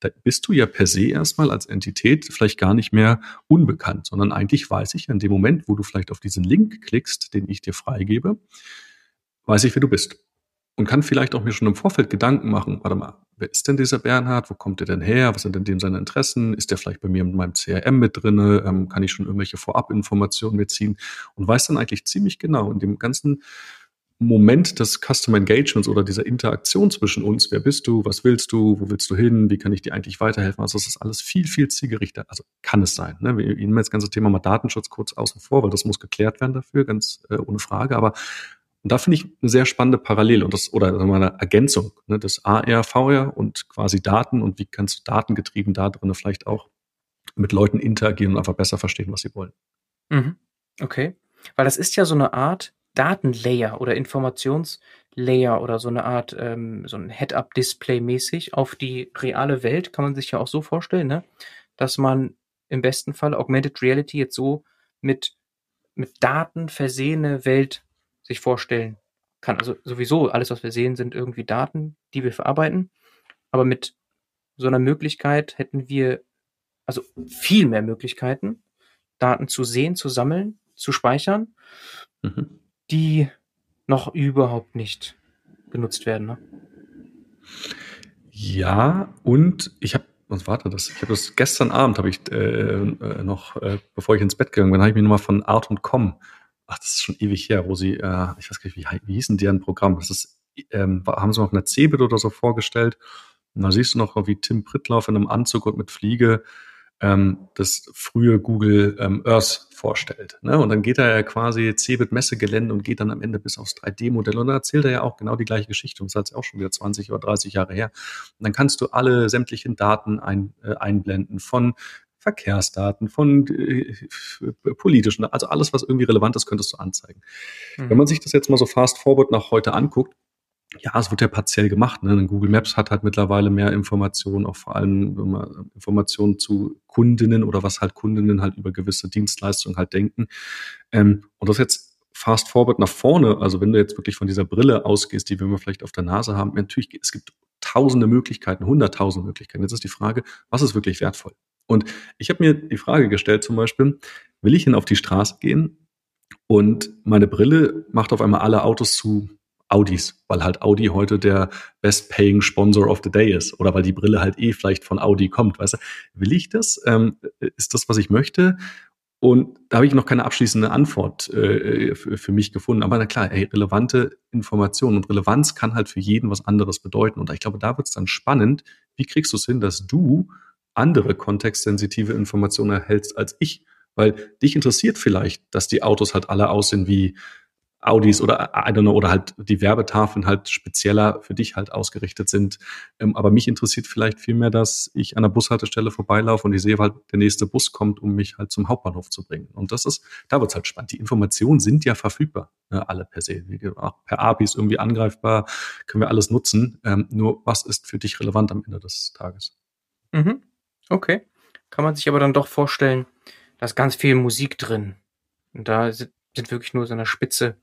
Da bist du ja per se erstmal als Entität vielleicht gar nicht mehr unbekannt, sondern eigentlich weiß ich in dem Moment, wo du vielleicht auf diesen Link klickst, den ich dir freigebe, weiß ich, wer du bist. Und kann vielleicht auch mir schon im Vorfeld Gedanken machen, warte mal, wer ist denn dieser Bernhard? Wo kommt der denn her? Was sind denn dem seine Interessen? Ist der vielleicht bei mir in meinem CRM mit drinne? Ähm, kann ich schon irgendwelche Vorabinformationen mitziehen? Und weiß dann eigentlich ziemlich genau in dem ganzen Moment des Customer Engagements oder dieser Interaktion zwischen uns, wer bist du, was willst du, wo willst du hin, wie kann ich dir eigentlich weiterhelfen? Also das ist alles viel, viel zielgerichtet. Also kann es sein. Ne? Wir nehmen das ganze Thema mal Datenschutz kurz außen vor, weil das muss geklärt werden dafür, ganz äh, ohne Frage. Aber und da finde ich eine sehr spannende Parallele und das oder sagen wir mal eine Ergänzung ne, des AR, VR und quasi Daten und wie kannst du datengetrieben da drin vielleicht auch mit Leuten interagieren und einfach besser verstehen, was sie wollen. Mhm. Okay, weil das ist ja so eine Art Datenlayer oder Informationslayer oder so eine Art, ähm, so ein Head-Up-Display mäßig auf die reale Welt, kann man sich ja auch so vorstellen, ne? dass man im besten Fall Augmented Reality jetzt so mit, mit Daten versehene Welt sich vorstellen kann. Also sowieso alles, was wir sehen, sind irgendwie Daten, die wir verarbeiten. Aber mit so einer Möglichkeit hätten wir also viel mehr Möglichkeiten, Daten zu sehen, zu sammeln, zu speichern. Mhm die noch überhaupt nicht genutzt werden. Ne? Ja, und ich habe, was war das? Ich habe das gestern Abend, habe ich äh, äh, noch, äh, bevor ich ins Bett gegangen bin, habe ich mir nochmal von Art und Com, ach, das ist schon ewig her, wo sie, äh, ich weiß gar nicht, wie, wie hießen die ein Programm? Das ist, ähm, haben sie noch eine Cebit oder so vorgestellt. Und da siehst du noch, wie Tim Prittlauf in einem Anzug und mit Fliege ähm, das frühe Google ähm, Earth vorstellt. Ne? Und dann geht er ja quasi Cebit Messegelände und geht dann am Ende bis aufs 3D-Modell und dann erzählt er ja auch genau die gleiche Geschichte und das ist jetzt auch schon wieder 20 oder 30 Jahre her. Und dann kannst du alle sämtlichen Daten ein, äh, einblenden von Verkehrsdaten, von äh, politischen, also alles, was irgendwie relevant ist, könntest du anzeigen. Mhm. Wenn man sich das jetzt mal so fast forward nach heute anguckt, ja, es wird ja partiell gemacht. Ne? Google Maps hat halt mittlerweile mehr Informationen, auch vor allem Informationen zu Kundinnen oder was halt Kundinnen halt über gewisse Dienstleistungen halt denken. Ähm, und das jetzt fast forward nach vorne, also wenn du jetzt wirklich von dieser Brille ausgehst, die wir immer vielleicht auf der Nase haben, natürlich, es gibt tausende Möglichkeiten, hunderttausende Möglichkeiten. Jetzt ist die Frage, was ist wirklich wertvoll? Und ich habe mir die Frage gestellt zum Beispiel, will ich denn auf die Straße gehen und meine Brille macht auf einmal alle Autos zu Audis, weil halt Audi heute der best paying Sponsor of the Day ist oder weil die Brille halt eh vielleicht von Audi kommt, weißt du? Will ich das? Ähm, ist das, was ich möchte? Und da habe ich noch keine abschließende Antwort äh, für, für, mich gefunden. Aber na klar, ey, relevante Informationen und Relevanz kann halt für jeden was anderes bedeuten. Und ich glaube, da wird es dann spannend, wie kriegst du es hin, dass du andere kontextsensitive Informationen erhältst als ich? Weil dich interessiert vielleicht, dass die Autos halt alle aussehen wie Audis oder I don't know, oder halt die Werbetafeln halt spezieller für dich halt ausgerichtet sind. Ähm, aber mich interessiert vielleicht vielmehr, dass ich an der Bushaltestelle vorbeilaufe und ich sehe halt, der nächste Bus kommt, um mich halt zum Hauptbahnhof zu bringen. Und das ist, da wird's halt spannend. Die Informationen sind ja verfügbar, ne, alle per se. Auch per APIs irgendwie angreifbar, können wir alles nutzen. Ähm, nur was ist für dich relevant am Ende des Tages? Mhm. Okay. Kann man sich aber dann doch vorstellen, da ist ganz viel Musik drin. Und da sind, wirklich nur so eine Spitze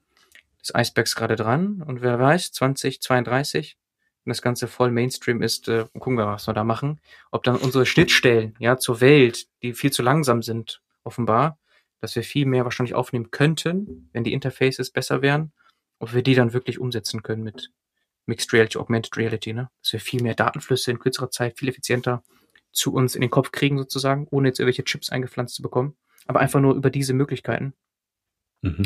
des Eisbergs gerade dran. Und wer weiß, 2032, wenn das Ganze voll Mainstream ist, äh, gucken wir, was wir da machen. Ob dann unsere Schnittstellen, ja, zur Welt, die viel zu langsam sind, offenbar, dass wir viel mehr wahrscheinlich aufnehmen könnten, wenn die Interfaces besser wären, ob wir die dann wirklich umsetzen können mit Mixed Reality, Augmented Reality, ne? Dass wir viel mehr Datenflüsse in kürzerer Zeit viel effizienter zu uns in den Kopf kriegen sozusagen, ohne jetzt irgendwelche Chips eingepflanzt zu bekommen, aber einfach nur über diese Möglichkeiten. Mhm.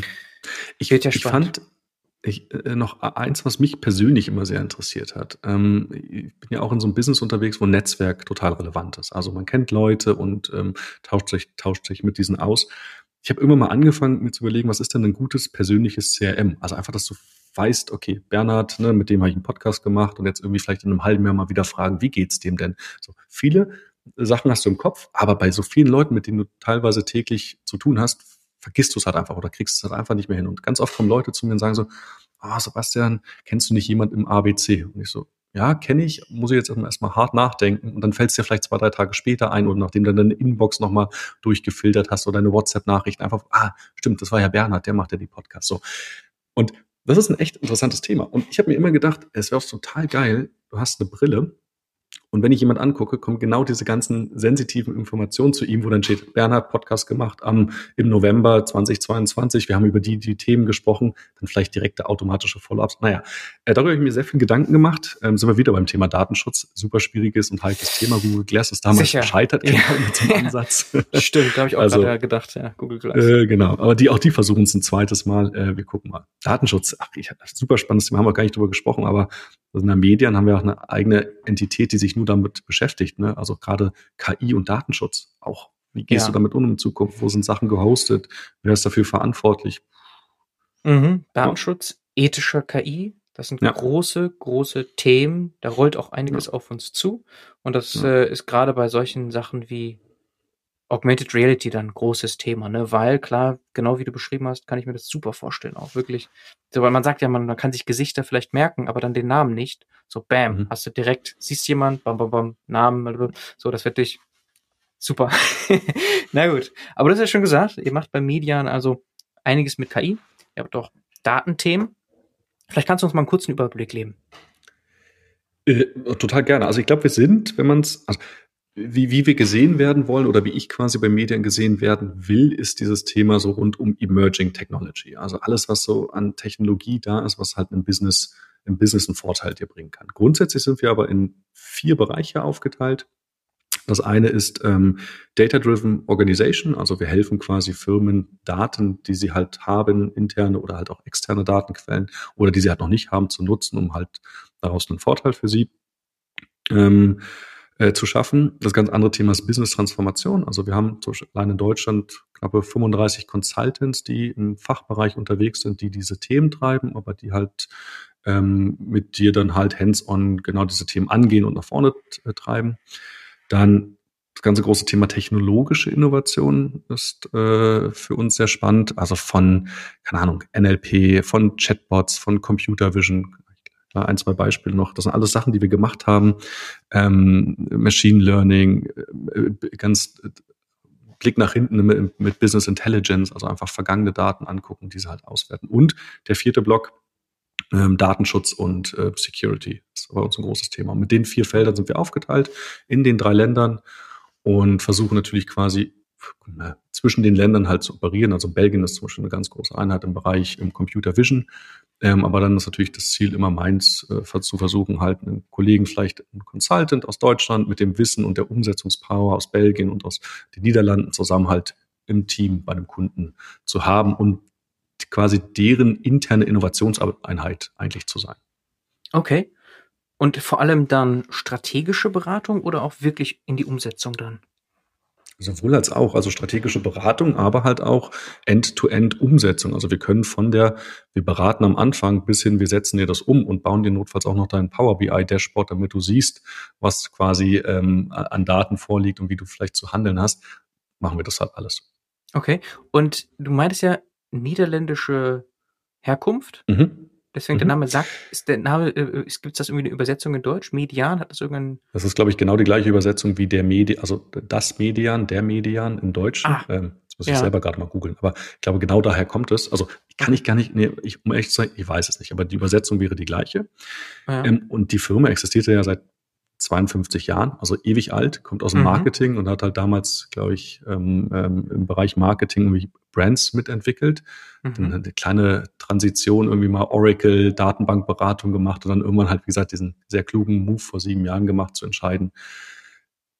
Ich, ja ich fand ich, äh, noch eins, was mich persönlich immer sehr interessiert hat. Ähm, ich bin ja auch in so einem Business unterwegs, wo Netzwerk total relevant ist. Also man kennt Leute und ähm, tauscht, sich, tauscht sich mit diesen aus. Ich habe immer mal angefangen, mir zu überlegen, was ist denn ein gutes persönliches CRM? Also einfach, dass du weißt, okay, Bernhard, ne, mit dem habe ich einen Podcast gemacht und jetzt irgendwie vielleicht in einem halben Jahr mal wieder fragen, wie geht's dem denn? So viele Sachen hast du im Kopf, aber bei so vielen Leuten, mit denen du teilweise täglich zu tun hast, vergisst du es halt einfach oder kriegst es halt einfach nicht mehr hin. Und ganz oft kommen Leute zu mir und sagen so, ah, oh, Sebastian, kennst du nicht jemand im ABC? Und ich so, ja, kenne ich, muss ich jetzt erstmal hart nachdenken und dann fällt es dir vielleicht zwei, drei Tage später ein und nachdem du deine Inbox nochmal durchgefiltert hast oder deine WhatsApp-Nachricht einfach, ah, stimmt, das war ja Bernhard, der macht ja die Podcasts so. Und das ist ein echt interessantes Thema. Und ich habe mir immer gedacht, es wäre total geil, du hast eine Brille und wenn ich jemand angucke, kommen genau diese ganzen sensitiven Informationen zu ihm, wo dann steht, Bernhard Podcast gemacht am, im November 2022. Wir haben über die, die Themen gesprochen, dann vielleicht direkte automatische Follow-ups. Naja, äh, darüber habe ich mir sehr viel Gedanken gemacht. Ähm, sind wir wieder beim Thema Datenschutz. Super schwieriges und heikles Thema. Google Glass ist damals Sicher. gescheitert genau ja. mit dem <laughs> Ansatz. Stimmt, da habe ich auch also, gerade gedacht, ja, Google Glass. Äh, genau, aber die, auch die versuchen es ein zweites Mal. Äh, wir gucken mal. Datenschutz, ach, ich, super spannendes Thema, haben wir gar nicht drüber gesprochen, aber also in den Medien haben wir auch eine eigene Entität, die sich nur damit beschäftigt. Ne? Also gerade KI und Datenschutz auch. Wie gehst ja. du damit um in Zukunft? Wo sind Sachen gehostet? Wer ist dafür verantwortlich? Mhm. Datenschutz, ja. ethischer KI, das sind ja. große, große Themen. Da rollt auch einiges auf uns zu. Und das äh, ist gerade bei solchen Sachen wie Augmented Reality dann großes Thema, ne? Weil klar, genau wie du beschrieben hast, kann ich mir das super vorstellen, auch wirklich. So, weil man sagt ja, man, man kann sich Gesichter vielleicht merken, aber dann den Namen nicht. So, bam, mhm. hast du direkt, siehst jemand, bam, bam, bam, Namen, so, das wird dich super. <laughs> Na gut, aber das ist ja schon gesagt, ihr macht bei Median also einiges mit KI. Ihr habt auch Datenthemen. Vielleicht kannst du uns mal einen kurzen Überblick geben. Äh, total gerne. Also ich glaube, wir sind, wenn man es, also wie, wie wir gesehen werden wollen oder wie ich quasi bei Medien gesehen werden will, ist dieses Thema so rund um Emerging Technology. Also alles, was so an Technologie da ist, was halt im Business, im Business einen Vorteil dir bringen kann. Grundsätzlich sind wir aber in vier Bereiche aufgeteilt. Das eine ist ähm, Data-Driven Organization, also wir helfen quasi Firmen, Daten, die sie halt haben, interne oder halt auch externe Datenquellen oder die sie halt noch nicht haben, zu nutzen, um halt daraus einen Vorteil für sie ähm, äh, zu schaffen. Das ganz andere Thema ist Business-Transformation. Also wir haben zum Beispiel allein in Deutschland knappe 35 Consultants, die im Fachbereich unterwegs sind, die diese Themen treiben, aber die halt ähm, mit dir dann halt hands-on genau diese Themen angehen und nach vorne äh, treiben. Dann das ganze große Thema technologische Innovation ist äh, für uns sehr spannend. Also von, keine Ahnung, NLP, von Chatbots, von Computer Vision, ein, zwei Beispiele noch. Das sind alles Sachen, die wir gemacht haben. Ähm, Machine Learning, äh, ganz äh, Blick nach hinten mit, mit, Business Intelligence, also einfach vergangene Daten angucken, diese halt auswerten. Und der vierte Block, ähm, Datenschutz und äh, Security, ist bei uns ein großes Thema. Mit den vier Feldern sind wir aufgeteilt in den drei Ländern und versuchen natürlich quasi zwischen den Ländern halt zu operieren. Also Belgien ist zum Beispiel eine ganz große Einheit im Bereich im Computer Vision. Ähm, aber dann ist natürlich das Ziel immer meins, äh, zu versuchen, halt einen Kollegen, vielleicht einen Consultant aus Deutschland mit dem Wissen und der Umsetzungspower aus Belgien und aus den Niederlanden zusammen halt im Team bei einem Kunden zu haben und quasi deren interne Innovationseinheit eigentlich zu sein. Okay. Und vor allem dann strategische Beratung oder auch wirklich in die Umsetzung dann? Sowohl als auch, also strategische Beratung, aber halt auch End-to-End-Umsetzung. Also wir können von der, wir beraten am Anfang bis hin, wir setzen dir das um und bauen dir notfalls auch noch dein Power BI-Dashboard, damit du siehst, was quasi ähm, an Daten vorliegt und wie du vielleicht zu handeln hast. Machen wir das halt alles. Okay. Und du meintest ja niederländische Herkunft. Mhm. Deswegen mhm. der Name sagt, ist der Name, äh, gibt es das irgendwie eine Übersetzung in Deutsch? Median, hat das irgendein. Das ist, glaube ich, genau die gleiche Übersetzung wie der Median, also das Median, der Median im Deutschen. Ah, ähm, das muss ja. ich selber gerade mal googeln. Aber ich glaube, genau daher kommt es. Also kann ich gar nicht, nee, ich, um ehrlich zu sein, ich weiß es nicht, aber die Übersetzung wäre die gleiche. Ja. Ähm, und die Firma existierte ja seit 52 Jahren, also ewig alt, kommt aus dem mhm. Marketing und hat halt damals, glaube ich, ähm, ähm, im Bereich Marketing irgendwie Brands mitentwickelt. Mhm. Dann eine kleine Transition, irgendwie mal Oracle, Datenbankberatung gemacht und dann irgendwann halt, wie gesagt, diesen sehr klugen Move vor sieben Jahren gemacht, zu entscheiden,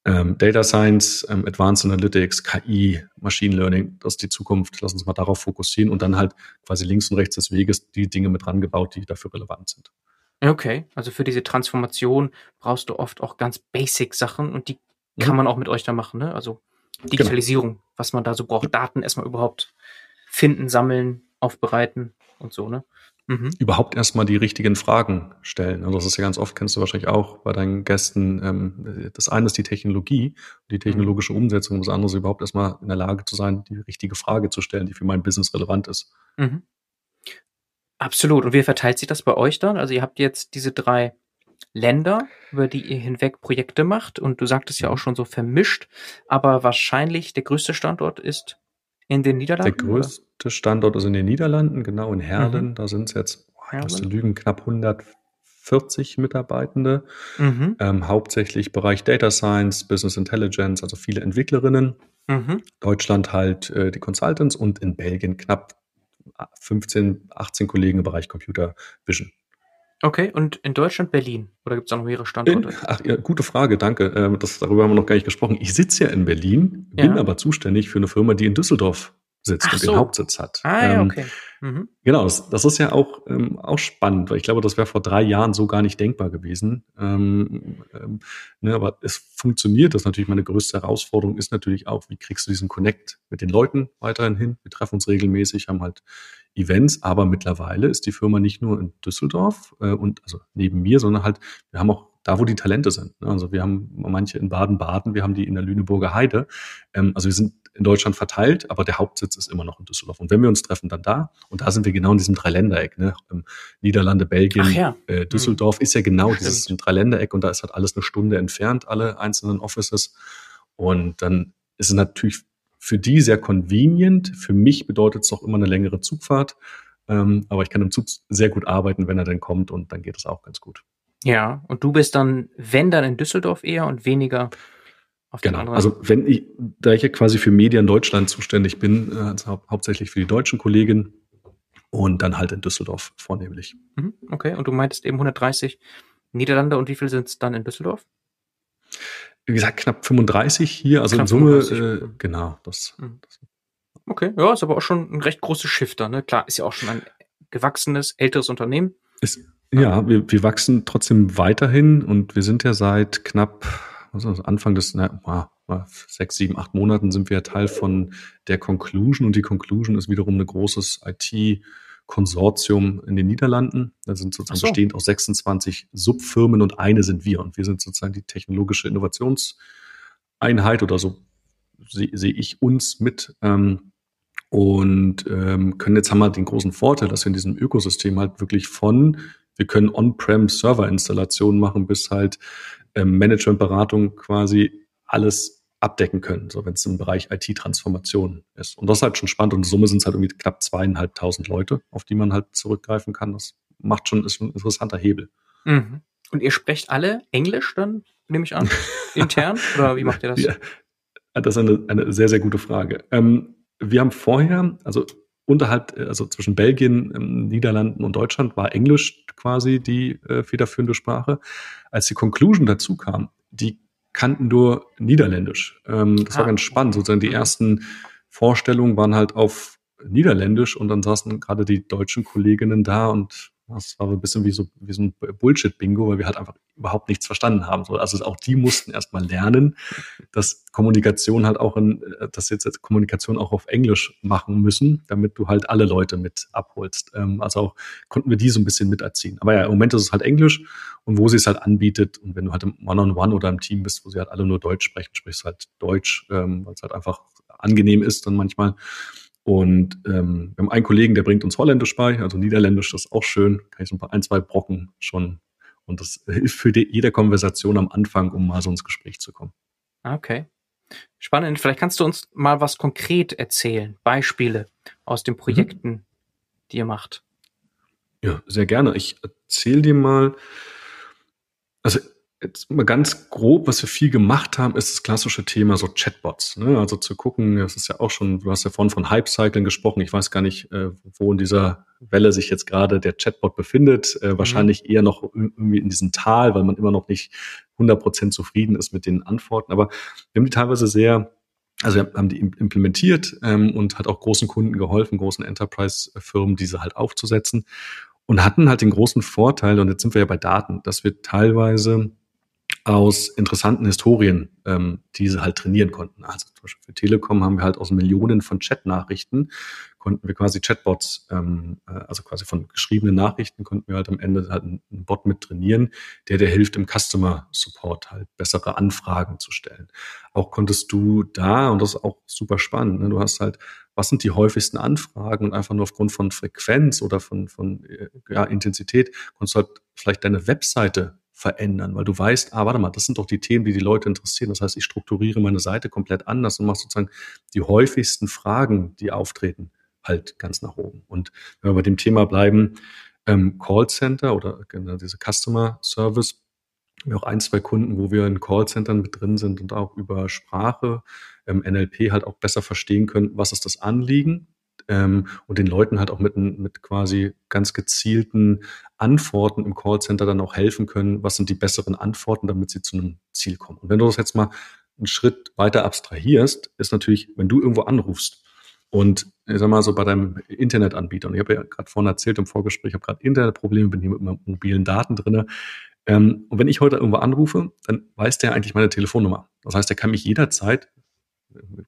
ähm, Data Science, ähm, Advanced Analytics, KI, Machine Learning, das ist die Zukunft. Lass uns mal darauf fokussieren und dann halt quasi links und rechts des Weges die Dinge mit rangebaut, die dafür relevant sind. Okay, also für diese Transformation brauchst du oft auch ganz basic Sachen und die mhm. kann man auch mit euch da machen, ne? Also genau. Digitalisierung, genau. was man da so braucht, Daten erstmal überhaupt finden, sammeln, aufbereiten und so, ne? Mhm. Überhaupt erstmal die richtigen Fragen stellen. Also das ist ja ganz oft, kennst du wahrscheinlich auch bei deinen Gästen, ähm, das eine ist die Technologie, die mhm. technologische Umsetzung, das andere ist überhaupt erstmal in der Lage zu sein, die richtige Frage zu stellen, die für mein Business relevant ist. Mhm. Absolut. Und wie verteilt sich das bei euch dann? Also ihr habt jetzt diese drei Länder, über die ihr hinweg Projekte macht und du sagtest ja auch mhm. schon so vermischt, aber wahrscheinlich der größte Standort ist in den Niederlanden? Der größte oder? Standort ist in den Niederlanden, genau in Herden. Mhm. Da sind es jetzt, ich muss lügen, knapp 140 Mitarbeitende, mhm. ähm, hauptsächlich Bereich Data Science, Business Intelligence, also viele Entwicklerinnen. Mhm. Deutschland halt äh, die Consultants und in Belgien knapp 15, 18 Kollegen im Bereich Computer Vision. Okay, und in Deutschland Berlin? Oder gibt es auch noch mehrere Standorte? In, ach, ja, gute Frage, danke. Ähm, das, darüber haben wir noch gar nicht gesprochen. Ich sitze ja in Berlin, bin ja. aber zuständig für eine Firma, die in Düsseldorf sitzt Ach und so. den Hauptsitz hat. Ah, ja, ähm, okay. Mhm. Genau, das, das, ist ja auch, ähm, auch spannend, weil ich glaube, das wäre vor drei Jahren so gar nicht denkbar gewesen. Ähm, ähm, ne, aber es funktioniert. Das ist natürlich meine größte Herausforderung, ist natürlich auch, wie kriegst du diesen Connect mit den Leuten weiterhin hin? Wir treffen uns regelmäßig, haben halt Events, aber mittlerweile ist die Firma nicht nur in Düsseldorf äh, und also neben mir, sondern halt, wir haben auch da, wo die Talente sind. Ne? Also wir haben manche in Baden-Baden, wir haben die in der Lüneburger Heide. Ähm, also wir sind in Deutschland verteilt, aber der Hauptsitz ist immer noch in Düsseldorf. Und wenn wir uns treffen, dann da. Und da sind wir genau in diesem Dreiländereck. Ne? Ähm, Niederlande, Belgien, ja. äh, Düsseldorf mhm. ist ja genau Stimmt. dieses Dreiländereck und da ist halt alles eine Stunde entfernt, alle einzelnen Offices. Und dann ist es natürlich für die sehr convenient. Für mich bedeutet es auch immer eine längere Zugfahrt. Ähm, aber ich kann im Zug sehr gut arbeiten, wenn er dann kommt und dann geht es auch ganz gut. Ja, und du bist dann, wenn dann in Düsseldorf eher und weniger genau. Also wenn ich, da ich ja quasi für Medien Deutschland zuständig bin, äh, also hauptsächlich für die deutschen Kollegen und dann halt in Düsseldorf vornehmlich. Mhm, okay, und du meintest eben 130 Niederlande und wie viel sind es dann in Düsseldorf? Wie gesagt, knapp 35 hier, also knapp in Summe, äh, mhm. genau. Das, mhm. das, Okay, ja, ist aber auch schon ein recht großes Shifter, ne? Klar, ist ja auch schon ein gewachsenes, älteres Unternehmen. Ist, ja, wir, wir wachsen trotzdem weiterhin und wir sind ja seit knapp also Anfang des, na, sechs, sieben, acht Monaten sind wir Teil von der Conclusion und die Conclusion ist wiederum ein großes IT-Konsortium in den Niederlanden. Da sind sozusagen so. bestehend aus 26 Subfirmen und eine sind wir und wir sind sozusagen die technologische Innovationseinheit oder so sehe seh ich uns mit. Ähm, und ähm, können jetzt haben wir den großen Vorteil, dass wir in diesem Ökosystem halt wirklich von wir können On-Prem-Server-Installationen machen bis halt ähm, Management-Beratung quasi alles abdecken können, so wenn es im Bereich IT-Transformation ist. Und das ist halt schon spannend und in Summe sind es halt irgendwie knapp zweieinhalbtausend Leute, auf die man halt zurückgreifen kann. Das macht schon, ist ein interessanter Hebel. Mhm. Und ihr sprecht alle Englisch dann, nehme ich an, <laughs> intern? Oder wie macht ihr das? Ja, das ist eine, eine sehr, sehr gute Frage. Ähm, wir haben vorher, also unterhalb, äh, also zwischen Belgien, ähm, Niederlanden und Deutschland war Englisch quasi die äh, federführende Sprache. Als die Conclusion dazu kam, die kannten nur Niederländisch. Ähm, das ah. war ganz spannend. Sozusagen die ersten Vorstellungen waren halt auf Niederländisch und dann saßen gerade die deutschen Kolleginnen da und das war ein bisschen wie so, wie so ein Bullshit-Bingo, weil wir halt einfach überhaupt nichts verstanden haben. Also auch die mussten erstmal lernen, dass Kommunikation halt auch in, dass jetzt Kommunikation auch auf Englisch machen müssen, damit du halt alle Leute mit abholst. Ähm, also auch konnten wir die so ein bisschen miterziehen. Aber ja, im Moment ist es halt Englisch und wo sie es halt anbietet und wenn du halt im One-on-One -on -One oder im Team bist, wo sie halt alle nur Deutsch sprechen, sprichst halt Deutsch, ähm, weil es halt einfach angenehm ist dann manchmal. Und ähm, wir haben einen Kollegen, der bringt uns Holländisch bei, also Niederländisch, das ist auch schön. Kann ich so ein paar ein, zwei Brocken schon. Und das hilft für die, jede Konversation am Anfang, um mal so ins Gespräch zu kommen. Okay. Spannend. Vielleicht kannst du uns mal was konkret erzählen. Beispiele aus den Projekten, mhm. die ihr macht. Ja, sehr gerne. Ich erzähle dir mal. Also Jetzt mal ganz grob, was wir viel gemacht haben, ist das klassische Thema so Chatbots. Ne? Also zu gucken, das ist ja auch schon, du hast ja vorhin von Hype-Cyclen gesprochen. Ich weiß gar nicht, äh, wo in dieser Welle sich jetzt gerade der Chatbot befindet. Äh, mhm. wahrscheinlich eher noch irgendwie in diesem Tal, weil man immer noch nicht 100% zufrieden ist mit den Antworten. Aber wir haben die teilweise sehr also wir haben die implementiert ähm, und hat auch großen Kunden geholfen, großen Enterprise-Firmen, diese halt aufzusetzen und hatten halt den großen Vorteil, und jetzt sind wir ja bei Daten, dass wir teilweise aus interessanten Historien ähm, diese halt trainieren konnten. Also zum Beispiel für Telekom haben wir halt aus Millionen von Chat-Nachrichten konnten wir quasi Chatbots, ähm, äh, also quasi von geschriebenen Nachrichten konnten wir halt am Ende halt einen, Bot mit trainieren, der der hilft im Customer Support halt bessere Anfragen zu stellen. Auch konntest du da, und das ist auch super spannend, ne, du hast halt, was sind die häufigsten Anfragen und einfach nur aufgrund von Frequenz oder von, von äh, ja, Intensität, konntest du halt vielleicht deine Webseite verändern, weil du weißt, ah, warte mal, das sind doch die Themen, die die Leute interessieren. Das heißt, ich strukturiere meine Seite komplett anders und mache sozusagen die häufigsten Fragen, die auftreten, halt ganz nach oben. Und wenn wir bei dem Thema bleiben, ähm, Callcenter oder genau diese Customer Service. Wir auch ein, zwei Kunden, wo wir in Callcentern mit drin sind und auch über Sprache, ähm, NLP halt auch besser verstehen können, was ist das Anliegen ähm, und den Leuten halt auch mit, mit quasi ganz gezielten Antworten im Callcenter dann auch helfen können, was sind die besseren Antworten, damit sie zu einem Ziel kommen. Und wenn du das jetzt mal einen Schritt weiter abstrahierst, ist natürlich, wenn du irgendwo anrufst und ich sag mal so bei deinem Internetanbieter, und ich habe ja gerade vorhin erzählt im Vorgespräch, ich habe gerade Internetprobleme, bin hier mit meinen mobilen Daten drinne. Ähm, und wenn ich heute irgendwo anrufe, dann weiß der eigentlich meine Telefonnummer. Das heißt, der kann mich jederzeit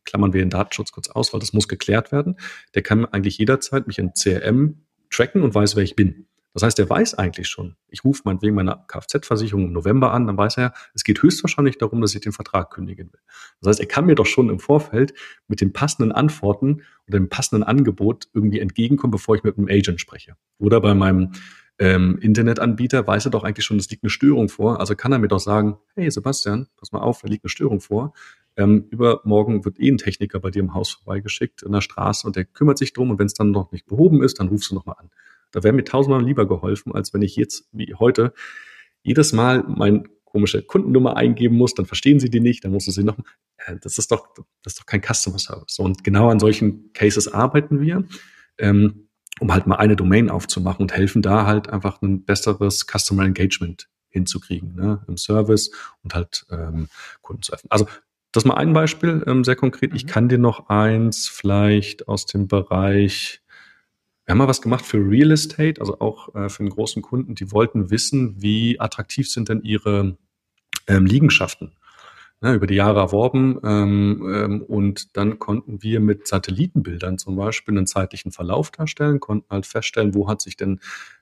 klammern wir den Datenschutz kurz aus, weil das muss geklärt werden. Der kann eigentlich jederzeit mich in CRM tracken und weiß, wer ich bin. Das heißt, er weiß eigentlich schon, ich rufe meinetwegen meine Kfz-Versicherung im November an, dann weiß er, es geht höchstwahrscheinlich darum, dass ich den Vertrag kündigen will. Das heißt, er kann mir doch schon im Vorfeld mit den passenden Antworten oder dem passenden Angebot irgendwie entgegenkommen, bevor ich mit einem Agent spreche. Oder bei meinem ähm, Internetanbieter weiß er doch eigentlich schon, es liegt eine Störung vor. Also kann er mir doch sagen, hey Sebastian, pass mal auf, da liegt eine Störung vor. Ähm, übermorgen wird eh ein Techniker bei dir im Haus vorbeigeschickt in der Straße und der kümmert sich drum und wenn es dann noch nicht behoben ist, dann rufst du nochmal an. Da wäre mir tausendmal lieber geholfen, als wenn ich jetzt wie heute jedes Mal mein komische Kundennummer eingeben muss, dann verstehen sie die nicht, dann musst du sie noch, äh, das ist doch, das ist doch kein Customer Service. Und genau an solchen Cases arbeiten wir, ähm, um halt mal eine Domain aufzumachen und helfen da halt einfach ein besseres Customer Engagement hinzukriegen, ne, im Service und halt ähm, Kunden zu öffnen. Also das ist mal ein Beispiel, ähm, sehr konkret. Ich mhm. kann dir noch eins vielleicht aus dem Bereich, wir haben mal was gemacht für Real Estate, also auch äh, für einen großen Kunden, die wollten wissen, wie attraktiv sind denn ihre ähm, Liegenschaften. Ja, über die Jahre erworben ähm, ähm, und dann konnten wir mit Satellitenbildern zum Beispiel einen zeitlichen Verlauf darstellen, konnten halt feststellen, wo hat sich denn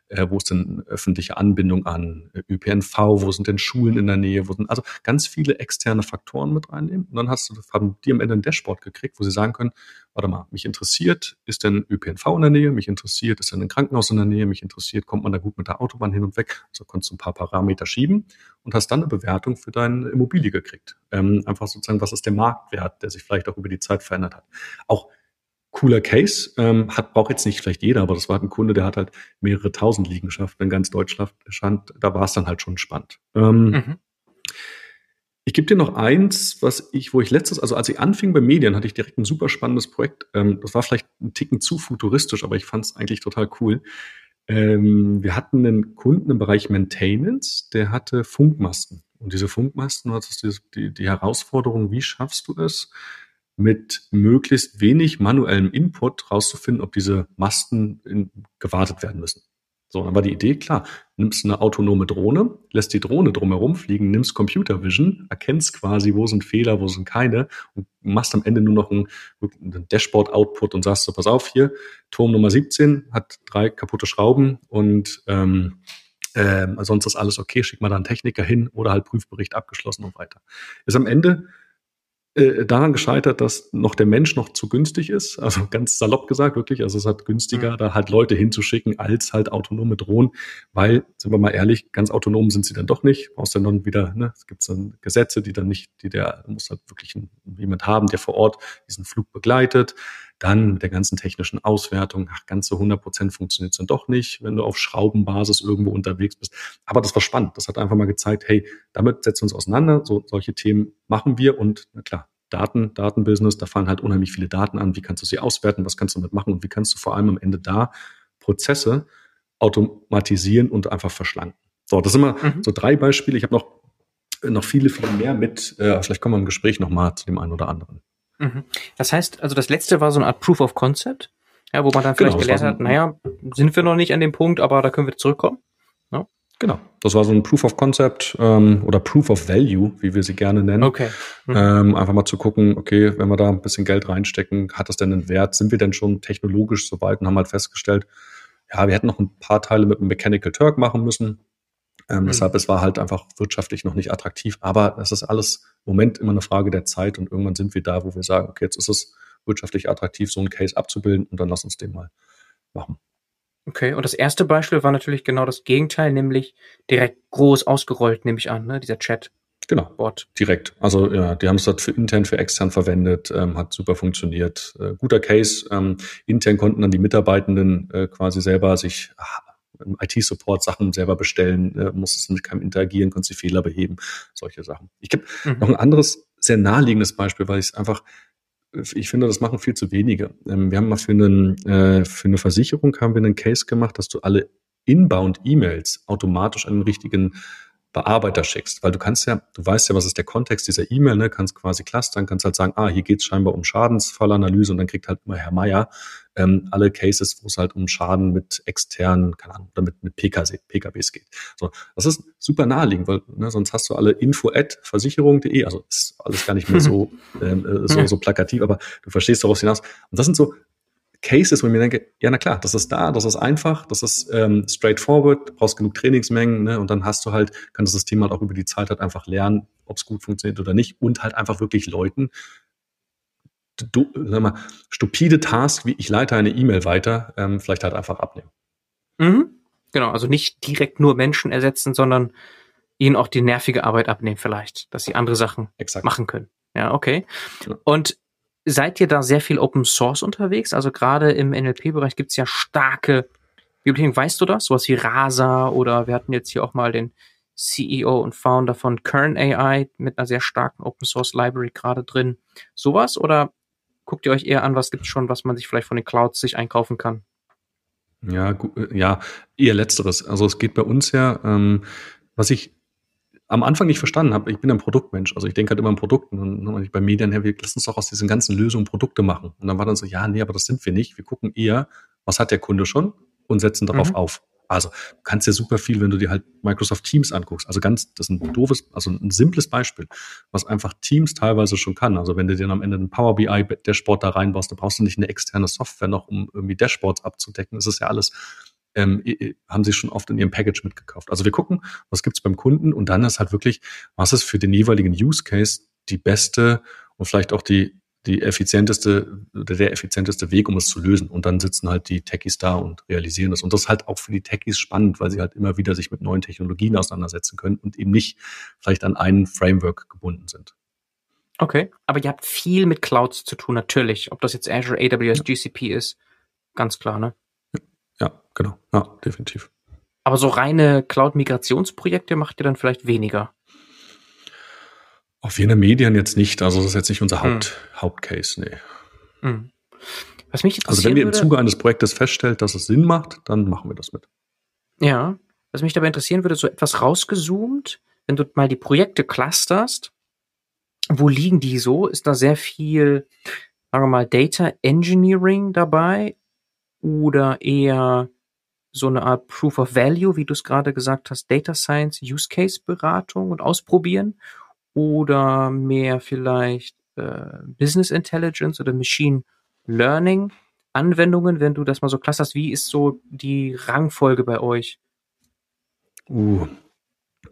äh, wo ist denn öffentliche Anbindung an äh, ÖPNV, wo sind denn Schulen in der Nähe, wo sind also ganz viele externe Faktoren mit reinnehmen. Und dann hast du, haben die am Ende ein Dashboard gekriegt, wo sie sagen können, warte mal, mich interessiert, ist denn ÖPNV in der Nähe, mich interessiert, ist denn ein Krankenhaus in der Nähe, mich interessiert, kommt man da gut mit der Autobahn hin und weg. Also konntest du ein paar Parameter schieben und hast dann eine Bewertung für deine Immobilie gekriegt. Ähm, einfach sozusagen, was ist der Marktwert, der sich vielleicht auch über die Zeit verändert hat. Auch cooler Case. Ähm, hat braucht jetzt nicht vielleicht jeder, aber das war ein Kunde, der hat halt mehrere tausend Liegenschaften in ganz Deutschland. Da war es dann halt schon spannend. Ähm, mhm. Ich gebe dir noch eins, was ich, wo ich letztes, also als ich anfing bei Medien, hatte ich direkt ein super spannendes Projekt. Ähm, das war vielleicht ein Ticken zu futuristisch, aber ich fand es eigentlich total cool. Ähm, wir hatten einen Kunden im Bereich Maintenance, der hatte Funkmasten. Und diese Funkmasten, das ist die, die Herausforderung, wie schaffst du es, mit möglichst wenig manuellem Input rauszufinden, ob diese Masten in, gewartet werden müssen. So, dann war die Idee klar. Nimmst eine autonome Drohne, lässt die Drohne drumherum fliegen, nimmst Computer Vision, erkennst quasi, wo sind Fehler, wo sind keine und machst am Ende nur noch einen, einen Dashboard-Output und sagst so, pass auf hier, Turm Nummer 17 hat drei kaputte Schrauben und ähm, äh, sonst ist alles okay, schick mal da einen Techniker hin oder halt Prüfbericht abgeschlossen und weiter. Ist am Ende äh, daran gescheitert, dass noch der Mensch noch zu günstig ist. Also <laughs> ganz salopp gesagt, wirklich. Also es hat günstiger, mhm. da halt Leute hinzuschicken, als halt autonome Drohnen, weil, sind wir mal ehrlich, ganz autonom sind sie dann doch nicht. Brauchst dann dann wieder, ne, es gibt dann Gesetze, die dann nicht, die der muss halt wirklich jemand haben, der vor Ort diesen Flug begleitet. Dann mit der ganzen technischen Auswertung, ach, ganz so 100 Prozent funktioniert es dann doch nicht, wenn du auf Schraubenbasis irgendwo unterwegs bist. Aber das war spannend. Das hat einfach mal gezeigt, hey, damit setzen wir uns auseinander. So, solche Themen machen wir und na klar, Daten, Datenbusiness, da fallen halt unheimlich viele Daten an. Wie kannst du sie auswerten? Was kannst du damit machen? Und wie kannst du vor allem am Ende da Prozesse automatisieren und einfach verschlanken? So, das sind mal mhm. so drei Beispiele. Ich habe noch, noch viele, viele mehr mit. Äh, vielleicht kommen wir im Gespräch nochmal zu dem einen oder anderen. Mhm. Das heißt, also das letzte war so eine Art Proof of Concept, ja, wo man dann vielleicht genau, gelernt hat, naja, sind wir noch nicht an dem Punkt, aber da können wir zurückkommen. Ja. Genau. Das war so ein Proof of Concept ähm, oder Proof of Value, wie wir sie gerne nennen. Okay. Mhm. Ähm, einfach mal zu gucken, okay, wenn wir da ein bisschen Geld reinstecken, hat das denn einen Wert? Sind wir denn schon technologisch so weit und haben halt festgestellt, ja, wir hätten noch ein paar Teile mit einem Mechanical Turk machen müssen. Ähm, mhm. Deshalb, es war halt einfach wirtschaftlich noch nicht attraktiv. Aber das ist alles im Moment immer eine Frage der Zeit und irgendwann sind wir da, wo wir sagen, okay, jetzt ist es wirtschaftlich attraktiv, so einen Case abzubilden und dann lass uns den mal machen. Okay, und das erste Beispiel war natürlich genau das Gegenteil, nämlich direkt groß ausgerollt, nehme ich an, ne? dieser Chat. Genau, Bot. direkt. Also ja, die haben es dort für intern, für extern verwendet, ähm, hat super funktioniert. Äh, guter Case. Ähm, intern konnten dann die Mitarbeitenden äh, quasi selber sich IT-Support Sachen selber bestellen, äh, musst es mit keinem interagieren, kannst die Fehler beheben, solche Sachen. Ich gebe mhm. noch ein anderes, sehr naheliegendes Beispiel, weil ich es einfach ich finde, das machen viel zu wenige. Ähm, wir haben mal für, einen, äh, für eine Versicherung haben wir einen Case gemacht, dass du alle Inbound-E-Mails automatisch an den richtigen Bearbeiter schickst, weil du kannst ja, du weißt ja, was ist der Kontext dieser E-Mail, ne, kannst quasi clustern, kannst halt sagen, ah, hier geht's scheinbar um Schadensfallanalyse und dann kriegt halt immer Herr Meier ähm, alle Cases, wo es halt um Schaden mit externen, keine Ahnung, oder mit, mit PKC, PKWs geht. So, das ist super naheliegend, weil ne, sonst hast du alle info at versicherung.de, also ist alles gar nicht mehr so, <laughs> ähm, äh, so, so plakativ, aber du verstehst daraus hinaus. Und das sind so Cases, wo ich mir denke, ja, na klar, das ist da, das ist einfach, das ist ähm, straightforward, du brauchst genug Trainingsmengen, ne, und dann hast du halt, kann das System halt auch über die Zeit halt einfach lernen, ob es gut funktioniert oder nicht, und halt einfach wirklich Leuten, du, sag mal, stupide Task, wie ich leite eine E-Mail weiter, ähm, vielleicht halt einfach abnehmen. Mhm. Genau, also nicht direkt nur Menschen ersetzen, sondern ihnen auch die nervige Arbeit abnehmen vielleicht, dass sie andere Sachen Exakt. machen können. Ja, okay. Ja. Und seid ihr da sehr viel Open Source unterwegs? Also gerade im NLP-Bereich gibt es ja starke Bibliotheken. Weißt du das? Sowas wie Rasa oder wir hatten jetzt hier auch mal den CEO und Founder von Kern AI mit einer sehr starken Open Source Library gerade drin. Sowas oder guckt ihr euch eher an, was gibt es schon, was man sich vielleicht von den Clouds sich einkaufen kann? Ja, ja, eher letzteres. Also es geht bei uns ja, ähm, was ich am Anfang nicht verstanden habe, ich bin ein Produktmensch, also ich denke halt immer an Produkten und bei Medien her, wir lassen uns doch aus diesen ganzen Lösungen Produkte machen. Und dann war dann so, ja, nee, aber das sind wir nicht. Wir gucken eher, was hat der Kunde schon und setzen darauf mhm. auf. Also du kannst ja super viel, wenn du dir halt Microsoft Teams anguckst. Also ganz, das ist ein doofes, also ein simples Beispiel, was einfach Teams teilweise schon kann. Also wenn du dir dann am Ende ein Power BI Dashboard da reinbaust, dann brauchst du nicht eine externe Software noch, um irgendwie Dashboards abzudecken. Das ist ja alles ähm, haben sie schon oft in ihrem Package mitgekauft. Also wir gucken, was gibt's beim Kunden und dann ist halt wirklich, was ist für den jeweiligen Use Case die beste und vielleicht auch die die effizienteste der effizienteste Weg, um es zu lösen. Und dann sitzen halt die Techies da und realisieren das. Und das ist halt auch für die Techies spannend, weil sie halt immer wieder sich mit neuen Technologien auseinandersetzen können und eben nicht vielleicht an einen Framework gebunden sind. Okay, aber ihr habt viel mit Clouds zu tun, natürlich. Ob das jetzt Azure, AWS, ja. GCP ist, ganz klar, ne? Genau. Ja, definitiv. Aber so reine Cloud-Migrationsprojekte macht ihr dann vielleicht weniger? Auf jeden Medien jetzt nicht. Also das ist jetzt nicht unser hm. Haupt, hm. Hauptcase, nee. Hm. Was mich also wenn wir im Zuge eines Projektes feststellt, dass es Sinn macht, dann machen wir das mit. Ja, was mich dabei interessieren würde, so etwas rausgezoomt, wenn du mal die Projekte clusterst, wo liegen die so? Ist da sehr viel, sagen wir mal, Data Engineering dabei oder eher so eine Art Proof of Value, wie du es gerade gesagt hast, Data Science, Use Case Beratung und ausprobieren oder mehr vielleicht äh, Business Intelligence oder Machine Learning Anwendungen, wenn du das mal so clusterst, wie ist so die Rangfolge bei euch? Uh,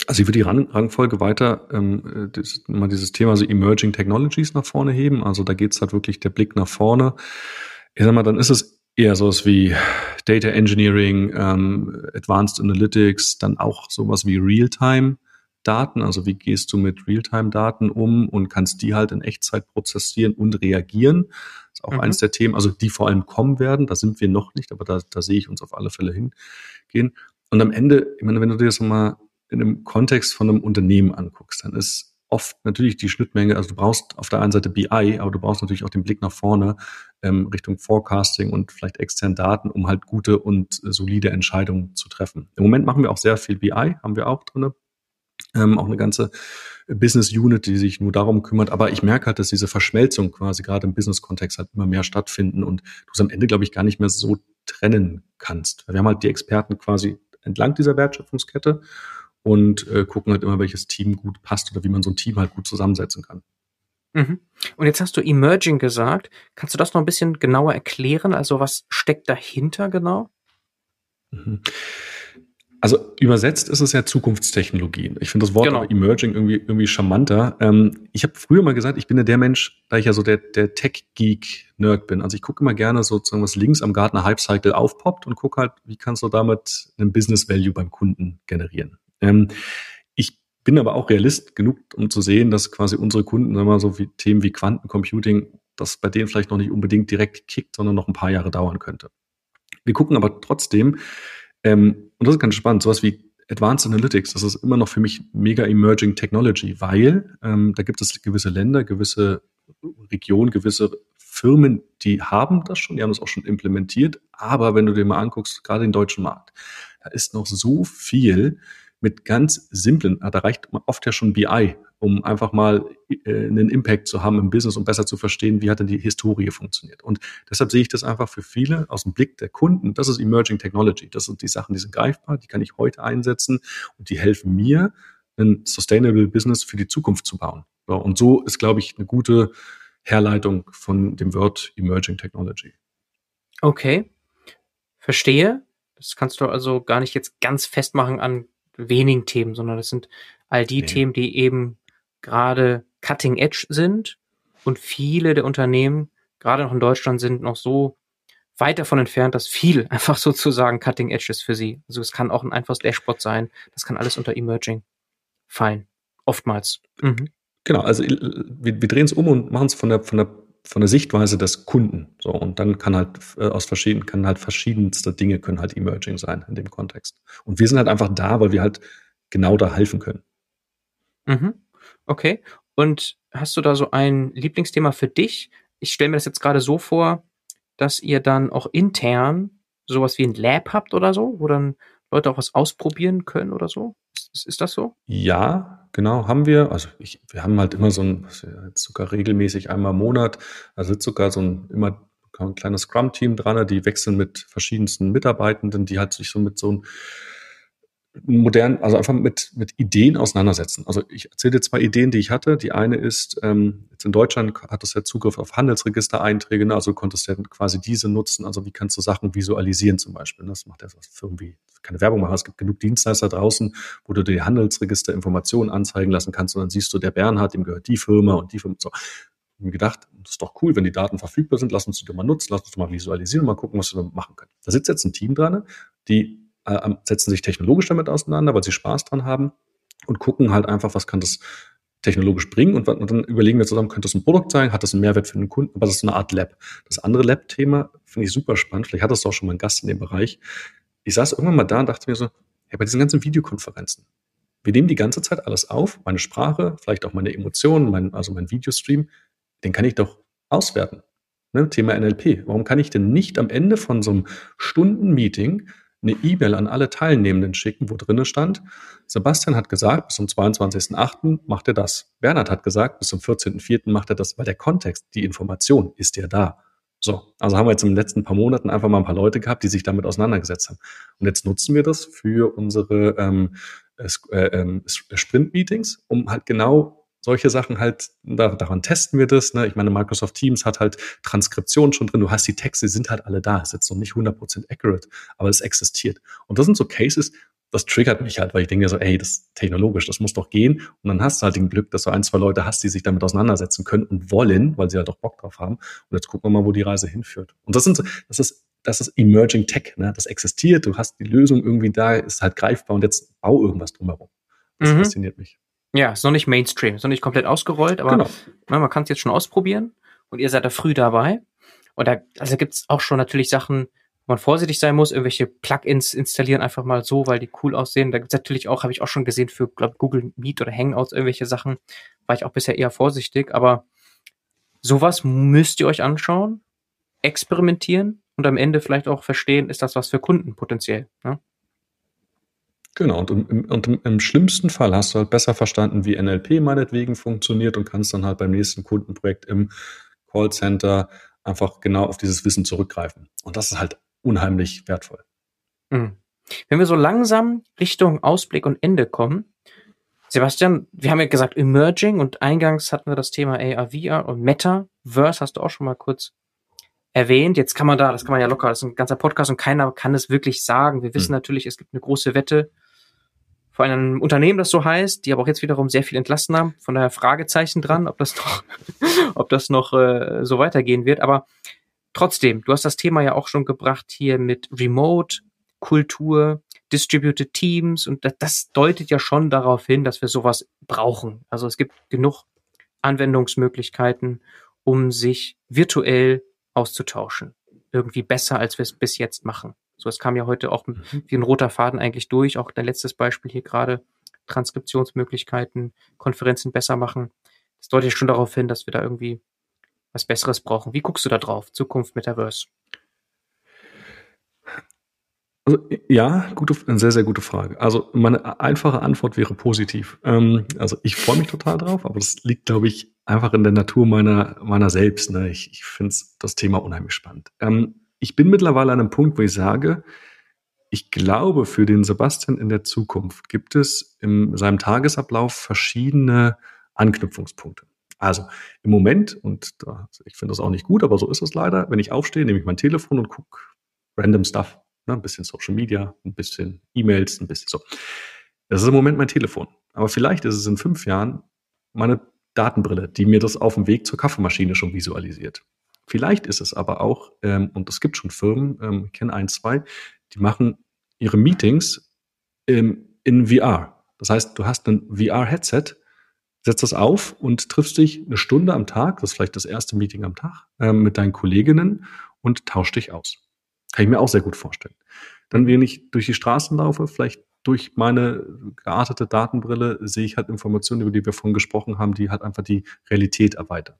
also ich würde die Rang Rangfolge weiter ähm, das, mal dieses Thema so Emerging Technologies nach vorne heben. Also da geht es halt wirklich der Blick nach vorne. Ich sag mal, dann ist es eher sowas wie Data Engineering, ähm, Advanced Analytics, dann auch sowas wie Realtime. Daten, also wie gehst du mit Realtime-Daten um und kannst die halt in Echtzeit prozessieren und reagieren. Das ist auch mhm. eines der Themen, also die vor allem kommen werden. Da sind wir noch nicht, aber da, da sehe ich uns auf alle Fälle hingehen. Und am Ende, ich meine, wenn du dir das mal in einem Kontext von einem Unternehmen anguckst, dann ist oft natürlich die Schnittmenge, also du brauchst auf der einen Seite BI, aber du brauchst natürlich auch den Blick nach vorne ähm, Richtung Forecasting und vielleicht externen Daten, um halt gute und äh, solide Entscheidungen zu treffen. Im Moment machen wir auch sehr viel BI, haben wir auch drinne, ähm, auch eine ganze Business Unit, die sich nur darum kümmert. Aber ich merke halt, dass diese Verschmelzung quasi gerade im Business-Kontext halt immer mehr stattfinden und du es am Ende, glaube ich, gar nicht mehr so trennen kannst. Wir haben halt die Experten quasi entlang dieser Wertschöpfungskette und äh, gucken halt immer, welches Team gut passt oder wie man so ein Team halt gut zusammensetzen kann. Mhm. Und jetzt hast du Emerging gesagt. Kannst du das noch ein bisschen genauer erklären? Also was steckt dahinter genau? Mhm. Also übersetzt ist es ja Zukunftstechnologien. Ich finde das Wort genau. Emerging irgendwie, irgendwie charmanter. Ähm, ich habe früher mal gesagt, ich bin ja der Mensch, da ich ja so der, der Tech-Geek-Nerd bin. Also ich gucke immer gerne sozusagen, was links am Gartner Hype-Cycle aufpoppt und gucke halt, wie kannst du damit einen Business-Value beim Kunden generieren. Ähm, ich bin aber auch Realist genug, um zu sehen, dass quasi unsere Kunden, sagen wir mal, so wie Themen wie Quantencomputing, das bei denen vielleicht noch nicht unbedingt direkt kickt, sondern noch ein paar Jahre dauern könnte. Wir gucken aber trotzdem, ähm, und das ist ganz spannend, sowas wie Advanced Analytics, das ist immer noch für mich mega emerging Technology, weil ähm, da gibt es gewisse Länder, gewisse Regionen, gewisse Firmen, die haben das schon, die haben das auch schon implementiert. Aber wenn du dir mal anguckst, gerade den deutschen Markt, da ist noch so viel mit ganz simplen, da reicht oft ja schon BI, um einfach mal äh, einen Impact zu haben im Business und besser zu verstehen, wie hat denn die Historie funktioniert. Und deshalb sehe ich das einfach für viele aus dem Blick der Kunden. Das ist Emerging Technology. Das sind die Sachen, die sind greifbar, die kann ich heute einsetzen und die helfen mir, ein Sustainable Business für die Zukunft zu bauen. Und so ist, glaube ich, eine gute Herleitung von dem Wort Emerging Technology. Okay, verstehe. Das kannst du also gar nicht jetzt ganz festmachen an wenigen Themen, sondern das sind all die nee. Themen, die eben gerade cutting edge sind und viele der Unternehmen, gerade noch in Deutschland, sind noch so weit davon entfernt, dass viel <laughs> einfach sozusagen cutting edge ist für sie. Also es kann auch ein einfaches Dashboard sein, das kann alles unter Emerging fallen. Oftmals. Mhm. Genau, also äh, wir, wir drehen es um und machen es von der, von der von der Sichtweise des Kunden. So, und dann kann halt äh, aus verschiedenen, kann halt verschiedenste Dinge können halt emerging sein in dem Kontext. Und wir sind halt einfach da, weil wir halt genau da helfen können. Mhm. Okay. Und hast du da so ein Lieblingsthema für dich? Ich stelle mir das jetzt gerade so vor, dass ihr dann auch intern sowas wie ein Lab habt oder so, wo dann Leute auch was ausprobieren können oder so? Ist, ist das so? Ja, genau, haben wir. Also ich, wir haben halt immer so ein, sogar regelmäßig einmal im Monat, also sogar so ein immer ein kleines Scrum-Team dran, die wechseln mit verschiedensten Mitarbeitenden, die halt sich so mit so einem modern, also einfach mit, mit Ideen auseinandersetzen. Also ich erzähle dir zwei Ideen, die ich hatte. Die eine ist, ähm, jetzt in Deutschland hat es ja Zugriff auf Handelsregistereinträge, ne? also konntest du ja quasi diese nutzen. Also wie kannst du Sachen visualisieren zum Beispiel? Ne? Das macht ja irgendwie keine Werbung machen. Es gibt genug Dienstleister draußen, wo du dir Handelsregisterinformationen anzeigen lassen kannst und dann siehst du, der Bernhard, dem gehört die Firma und die Firma. So. Ich mir gedacht, das ist doch cool, wenn die Daten verfügbar sind, lass uns die mal nutzen, lass uns mal visualisieren und mal gucken, was wir machen können. Da sitzt jetzt ein Team dran, die äh, setzen sich technologisch damit auseinander, weil sie Spaß dran haben und gucken halt einfach, was kann das technologisch bringen und, dann überlegen wir zusammen, könnte das ein Produkt sein, hat das einen Mehrwert für den Kunden, aber das ist eine Art Lab. Das andere Lab-Thema finde ich super spannend, vielleicht hat das auch schon mal ein Gast in dem Bereich. Ich saß irgendwann mal da und dachte mir so, ja, bei diesen ganzen Videokonferenzen, wir nehmen die ganze Zeit alles auf, meine Sprache, vielleicht auch meine Emotionen, mein, also mein Videostream, den kann ich doch auswerten. Ne? Thema NLP. Warum kann ich denn nicht am Ende von so einem Stunden-Meeting eine E-Mail an alle Teilnehmenden schicken, wo drinnen stand, Sebastian hat gesagt, bis zum 22.08. macht er das. Bernhard hat gesagt, bis zum 14.04. macht er das, weil der Kontext, die Information ist ja da. So, also haben wir jetzt in den letzten paar Monaten einfach mal ein paar Leute gehabt, die sich damit auseinandergesetzt haben. Und jetzt nutzen wir das für unsere ähm, äh, äh, Sprint-Meetings, um halt genau solche Sachen halt, da, daran testen wir das. Ne? Ich meine, Microsoft Teams hat halt Transkription schon drin. Du hast die Texte, die sind halt alle da. Ist jetzt noch nicht 100% accurate, aber es existiert. Und das sind so Cases, das triggert mich halt, weil ich denke so, ey, das ist technologisch, das muss doch gehen. Und dann hast du halt den Glück, dass du ein, zwei Leute hast, die sich damit auseinandersetzen können und wollen, weil sie halt auch Bock drauf haben. Und jetzt gucken wir mal, wo die Reise hinführt. Und das sind, das ist, das ist Emerging Tech, ne? Das existiert, du hast die Lösung irgendwie da, ist halt greifbar und jetzt bau irgendwas drumherum. Das mhm. fasziniert mich. Ja, ist noch nicht Mainstream, ist noch nicht komplett ausgerollt, aber genau. na, man kann es jetzt schon ausprobieren und ihr seid da früh dabei. Und da also gibt's auch schon natürlich Sachen, wo man vorsichtig sein muss, irgendwelche Plugins installieren einfach mal so, weil die cool aussehen. Da gibt's natürlich auch, habe ich auch schon gesehen, für glaub, Google Meet oder Hangouts irgendwelche Sachen, war ich auch bisher eher vorsichtig, aber sowas müsst ihr euch anschauen, experimentieren und am Ende vielleicht auch verstehen, ist das was für Kunden potenziell. Ne? Genau, und, im, und im, im, schlimmsten Fall hast du halt besser verstanden, wie NLP meinetwegen funktioniert und kannst dann halt beim nächsten Kundenprojekt im Callcenter einfach genau auf dieses Wissen zurückgreifen. Und das ist halt unheimlich wertvoll. Mhm. Wenn wir so langsam Richtung Ausblick und Ende kommen, Sebastian, wir haben ja gesagt Emerging und eingangs hatten wir das Thema AR, VR und Metaverse, hast du auch schon mal kurz erwähnt. Jetzt kann man da, das kann man ja locker, das ist ein ganzer Podcast und keiner kann es wirklich sagen. Wir wissen mhm. natürlich, es gibt eine große Wette vor einem Unternehmen, das so heißt, die aber auch jetzt wiederum sehr viel entlassen haben. Von daher Fragezeichen dran, ob das noch, <laughs> ob das noch äh, so weitergehen wird. Aber trotzdem, du hast das Thema ja auch schon gebracht hier mit Remote, Kultur, Distributed Teams und das, das deutet ja schon darauf hin, dass wir sowas brauchen. Also es gibt genug Anwendungsmöglichkeiten, um sich virtuell auszutauschen. Irgendwie besser, als wir es bis jetzt machen. So, es kam ja heute auch mhm. wie ein roter Faden eigentlich durch. Auch dein letztes Beispiel hier gerade. Transkriptionsmöglichkeiten, Konferenzen besser machen. Das deutet schon darauf hin, dass wir da irgendwie was Besseres brauchen. Wie guckst du da drauf? Zukunft Metaverse? Also, ja, gute, eine sehr, sehr gute Frage. Also meine einfache Antwort wäre positiv. Ähm, also ich freue mich total drauf, aber das liegt, glaube ich, einfach in der Natur meiner, meiner selbst. Ne? Ich, ich finde das Thema unheimlich spannend. Ähm, ich bin mittlerweile an einem Punkt, wo ich sage, ich glaube, für den Sebastian in der Zukunft gibt es in seinem Tagesablauf verschiedene Anknüpfungspunkte. Also im Moment, und da, ich finde das auch nicht gut, aber so ist es leider, wenn ich aufstehe, nehme ich mein Telefon und gucke random Stuff Ne? Ein bisschen Social Media, ein bisschen E-Mails, ein bisschen so. Das ist im Moment mein Telefon. Aber vielleicht ist es in fünf Jahren meine Datenbrille, die mir das auf dem Weg zur Kaffeemaschine schon visualisiert. Vielleicht ist es aber auch, ähm, und es gibt schon Firmen, ähm, ich kenne ein, zwei, die machen ihre Meetings ähm, in VR. Das heißt, du hast ein VR-Headset, setzt das auf und triffst dich eine Stunde am Tag, das ist vielleicht das erste Meeting am Tag, ähm, mit deinen Kolleginnen und tauscht dich aus. Kann ich mir auch sehr gut vorstellen. Dann, wenn ich durch die Straßen laufe, vielleicht durch meine geartete Datenbrille sehe ich halt Informationen, über die wir vorhin gesprochen haben, die halt einfach die Realität erweitern.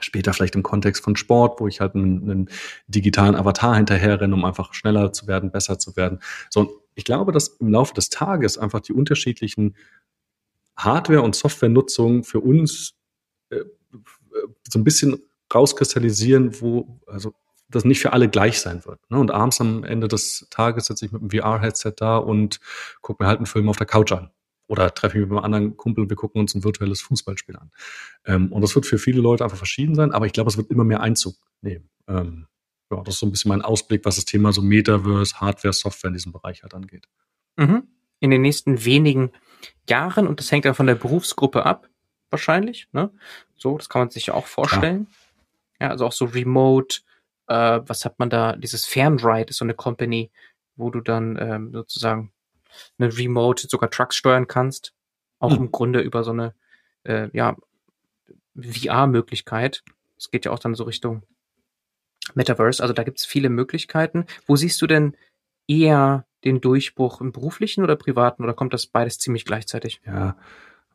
Später vielleicht im Kontext von Sport, wo ich halt einen, einen digitalen Avatar hinterherrenne, um einfach schneller zu werden, besser zu werden. So, und ich glaube, dass im Laufe des Tages einfach die unterschiedlichen Hardware- und Softwarenutzungen für uns äh, so ein bisschen rauskristallisieren, wo, also das nicht für alle gleich sein wird. Ne? Und abends am Ende des Tages sitze ich mit einem VR-Headset da und gucke mir halt einen Film auf der Couch an. Oder treffe mich mit einem anderen Kumpel und wir gucken uns ein virtuelles Fußballspiel an. Ähm, und das wird für viele Leute einfach verschieden sein, aber ich glaube, es wird immer mehr Einzug nehmen. Ähm, ja, das ist so ein bisschen mein Ausblick, was das Thema so Metaverse, Hardware, Software in diesem Bereich halt angeht. Mhm. In den nächsten wenigen Jahren, und das hängt dann von der Berufsgruppe ab, wahrscheinlich. Ne? So, das kann man sich ja auch vorstellen. Klar. Ja, also auch so Remote, äh, was hat man da, dieses Fernride ist so eine Company, wo du dann ähm, sozusagen eine Remote sogar Trucks steuern kannst. Auch hm. im Grunde über so eine äh, ja, VR-Möglichkeit. Es geht ja auch dann so Richtung Metaverse. Also da gibt es viele Möglichkeiten. Wo siehst du denn eher den Durchbruch im beruflichen oder privaten oder kommt das beides ziemlich gleichzeitig? Ja,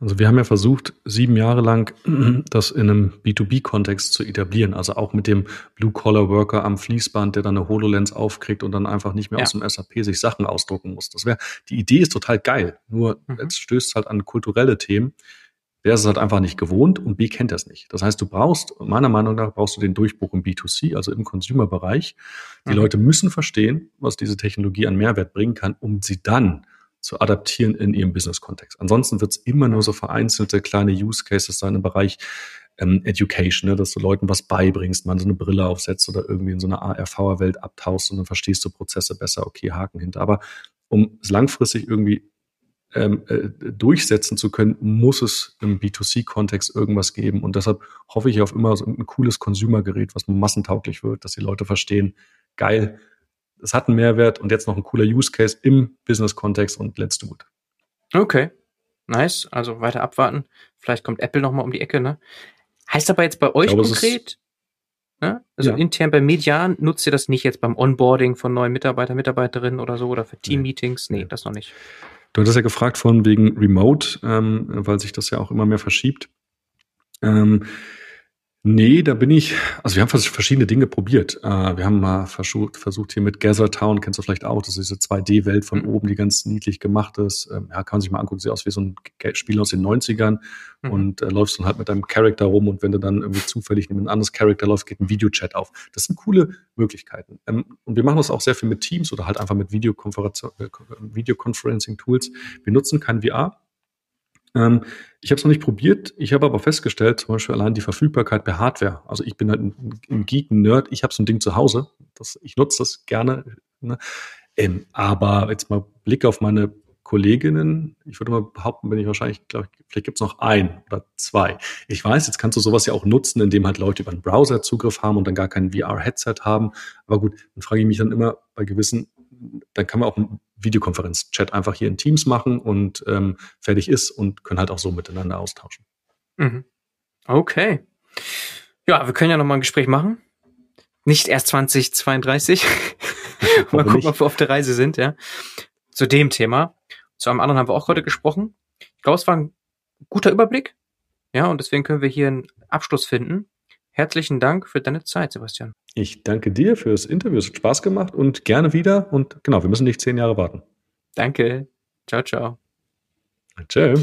also wir haben ja versucht, sieben Jahre lang <clears throat> das in einem B2B-Kontext zu etablieren. Also auch mit dem Blue-Collar-Worker am Fließband, der dann eine HoloLens aufkriegt und dann einfach nicht mehr ja. aus dem SAP sich Sachen ausdrucken muss. Das wäre, die Idee ist total geil. Nur mhm. jetzt stößt es halt an kulturelle Themen. Der ist es halt einfach nicht gewohnt und B kennt das nicht. Das heißt, du brauchst, meiner Meinung nach, brauchst du den Durchbruch im B2C, also im Consumer-Bereich. Die mhm. Leute müssen verstehen, was diese Technologie an Mehrwert bringen kann, um sie dann zu adaptieren in ihrem Business-Kontext. Ansonsten wird es immer nur so vereinzelte kleine Use Cases sein im Bereich ähm, Education, ne, dass du Leuten was beibringst, man so eine Brille aufsetzt oder irgendwie in so einer AR-VR-Welt abtauchst und dann verstehst du Prozesse besser, okay, Haken hinter. Aber um es langfristig irgendwie ähm, äh, durchsetzen zu können, muss es im B2C-Kontext irgendwas geben. Und deshalb hoffe ich auf immer so ein cooles Consumer-Gerät, was massentauglich wird, dass die Leute verstehen, geil, es hat einen Mehrwert und jetzt noch ein cooler Use Case im Business-Kontext und let's do it. Okay, nice. Also weiter abwarten. Vielleicht kommt Apple noch mal um die Ecke. Ne? Heißt aber jetzt bei euch glaube, konkret, ne? also ja. intern bei Median, nutzt ihr das nicht jetzt beim Onboarding von neuen Mitarbeiter, Mitarbeiterinnen oder so oder für Team-Meetings? Nee, das noch nicht. Du hattest ja gefragt von wegen Remote, ähm, weil sich das ja auch immer mehr verschiebt. Ähm, Nee, da bin ich, also wir haben verschiedene Dinge probiert. Äh, wir haben mal versucht, versucht hier mit Gather Town, kennst du vielleicht auch, das ist diese 2D-Welt von mhm. oben, die ganz niedlich gemacht ist. Ähm, ja, kann man sich mal angucken, sieht aus wie so ein Spiel aus den 90ern mhm. und äh, läufst dann halt mit deinem Charakter rum und wenn du dann irgendwie zufällig neben ein anderes Charakter läufst, geht ein Videochat auf. Das sind coole Möglichkeiten. Ähm, und wir machen das auch sehr viel mit Teams oder halt einfach mit Videoconferencing-Tools. Äh, Videoconferencing wir nutzen kein VR, ähm, ich habe es noch nicht probiert. Ich habe aber festgestellt, zum Beispiel allein die Verfügbarkeit per Hardware. Also ich bin halt ein, ein Geek, ein Nerd. Ich habe so ein Ding zu Hause. Das, ich nutze das gerne. Ne? Ähm, aber jetzt mal Blick auf meine Kolleginnen. Ich würde mal behaupten, bin ich wahrscheinlich, glaube ich, vielleicht gibt es noch ein oder zwei. Ich weiß, jetzt kannst du sowas ja auch nutzen, indem halt Leute über einen Browser Zugriff haben und dann gar kein VR-Headset haben. Aber gut, dann frage ich mich dann immer bei gewissen dann kann man auch einen Videokonferenz-Chat einfach hier in Teams machen und ähm, fertig ist und können halt auch so miteinander austauschen. Mhm. Okay. Ja, wir können ja noch mal ein Gespräch machen. Nicht erst 2032. <laughs> Mal gucken, ob wir auf der Reise sind, ja. Zu dem Thema. Zu einem anderen haben wir auch heute gesprochen. Ich glaube, es war ein guter Überblick. Ja, und deswegen können wir hier einen Abschluss finden. Herzlichen Dank für deine Zeit, Sebastian. Ich danke dir fürs Interview. Es hat Spaß gemacht und gerne wieder. Und genau, wir müssen nicht zehn Jahre warten. Danke. Ciao, ciao. Ciao.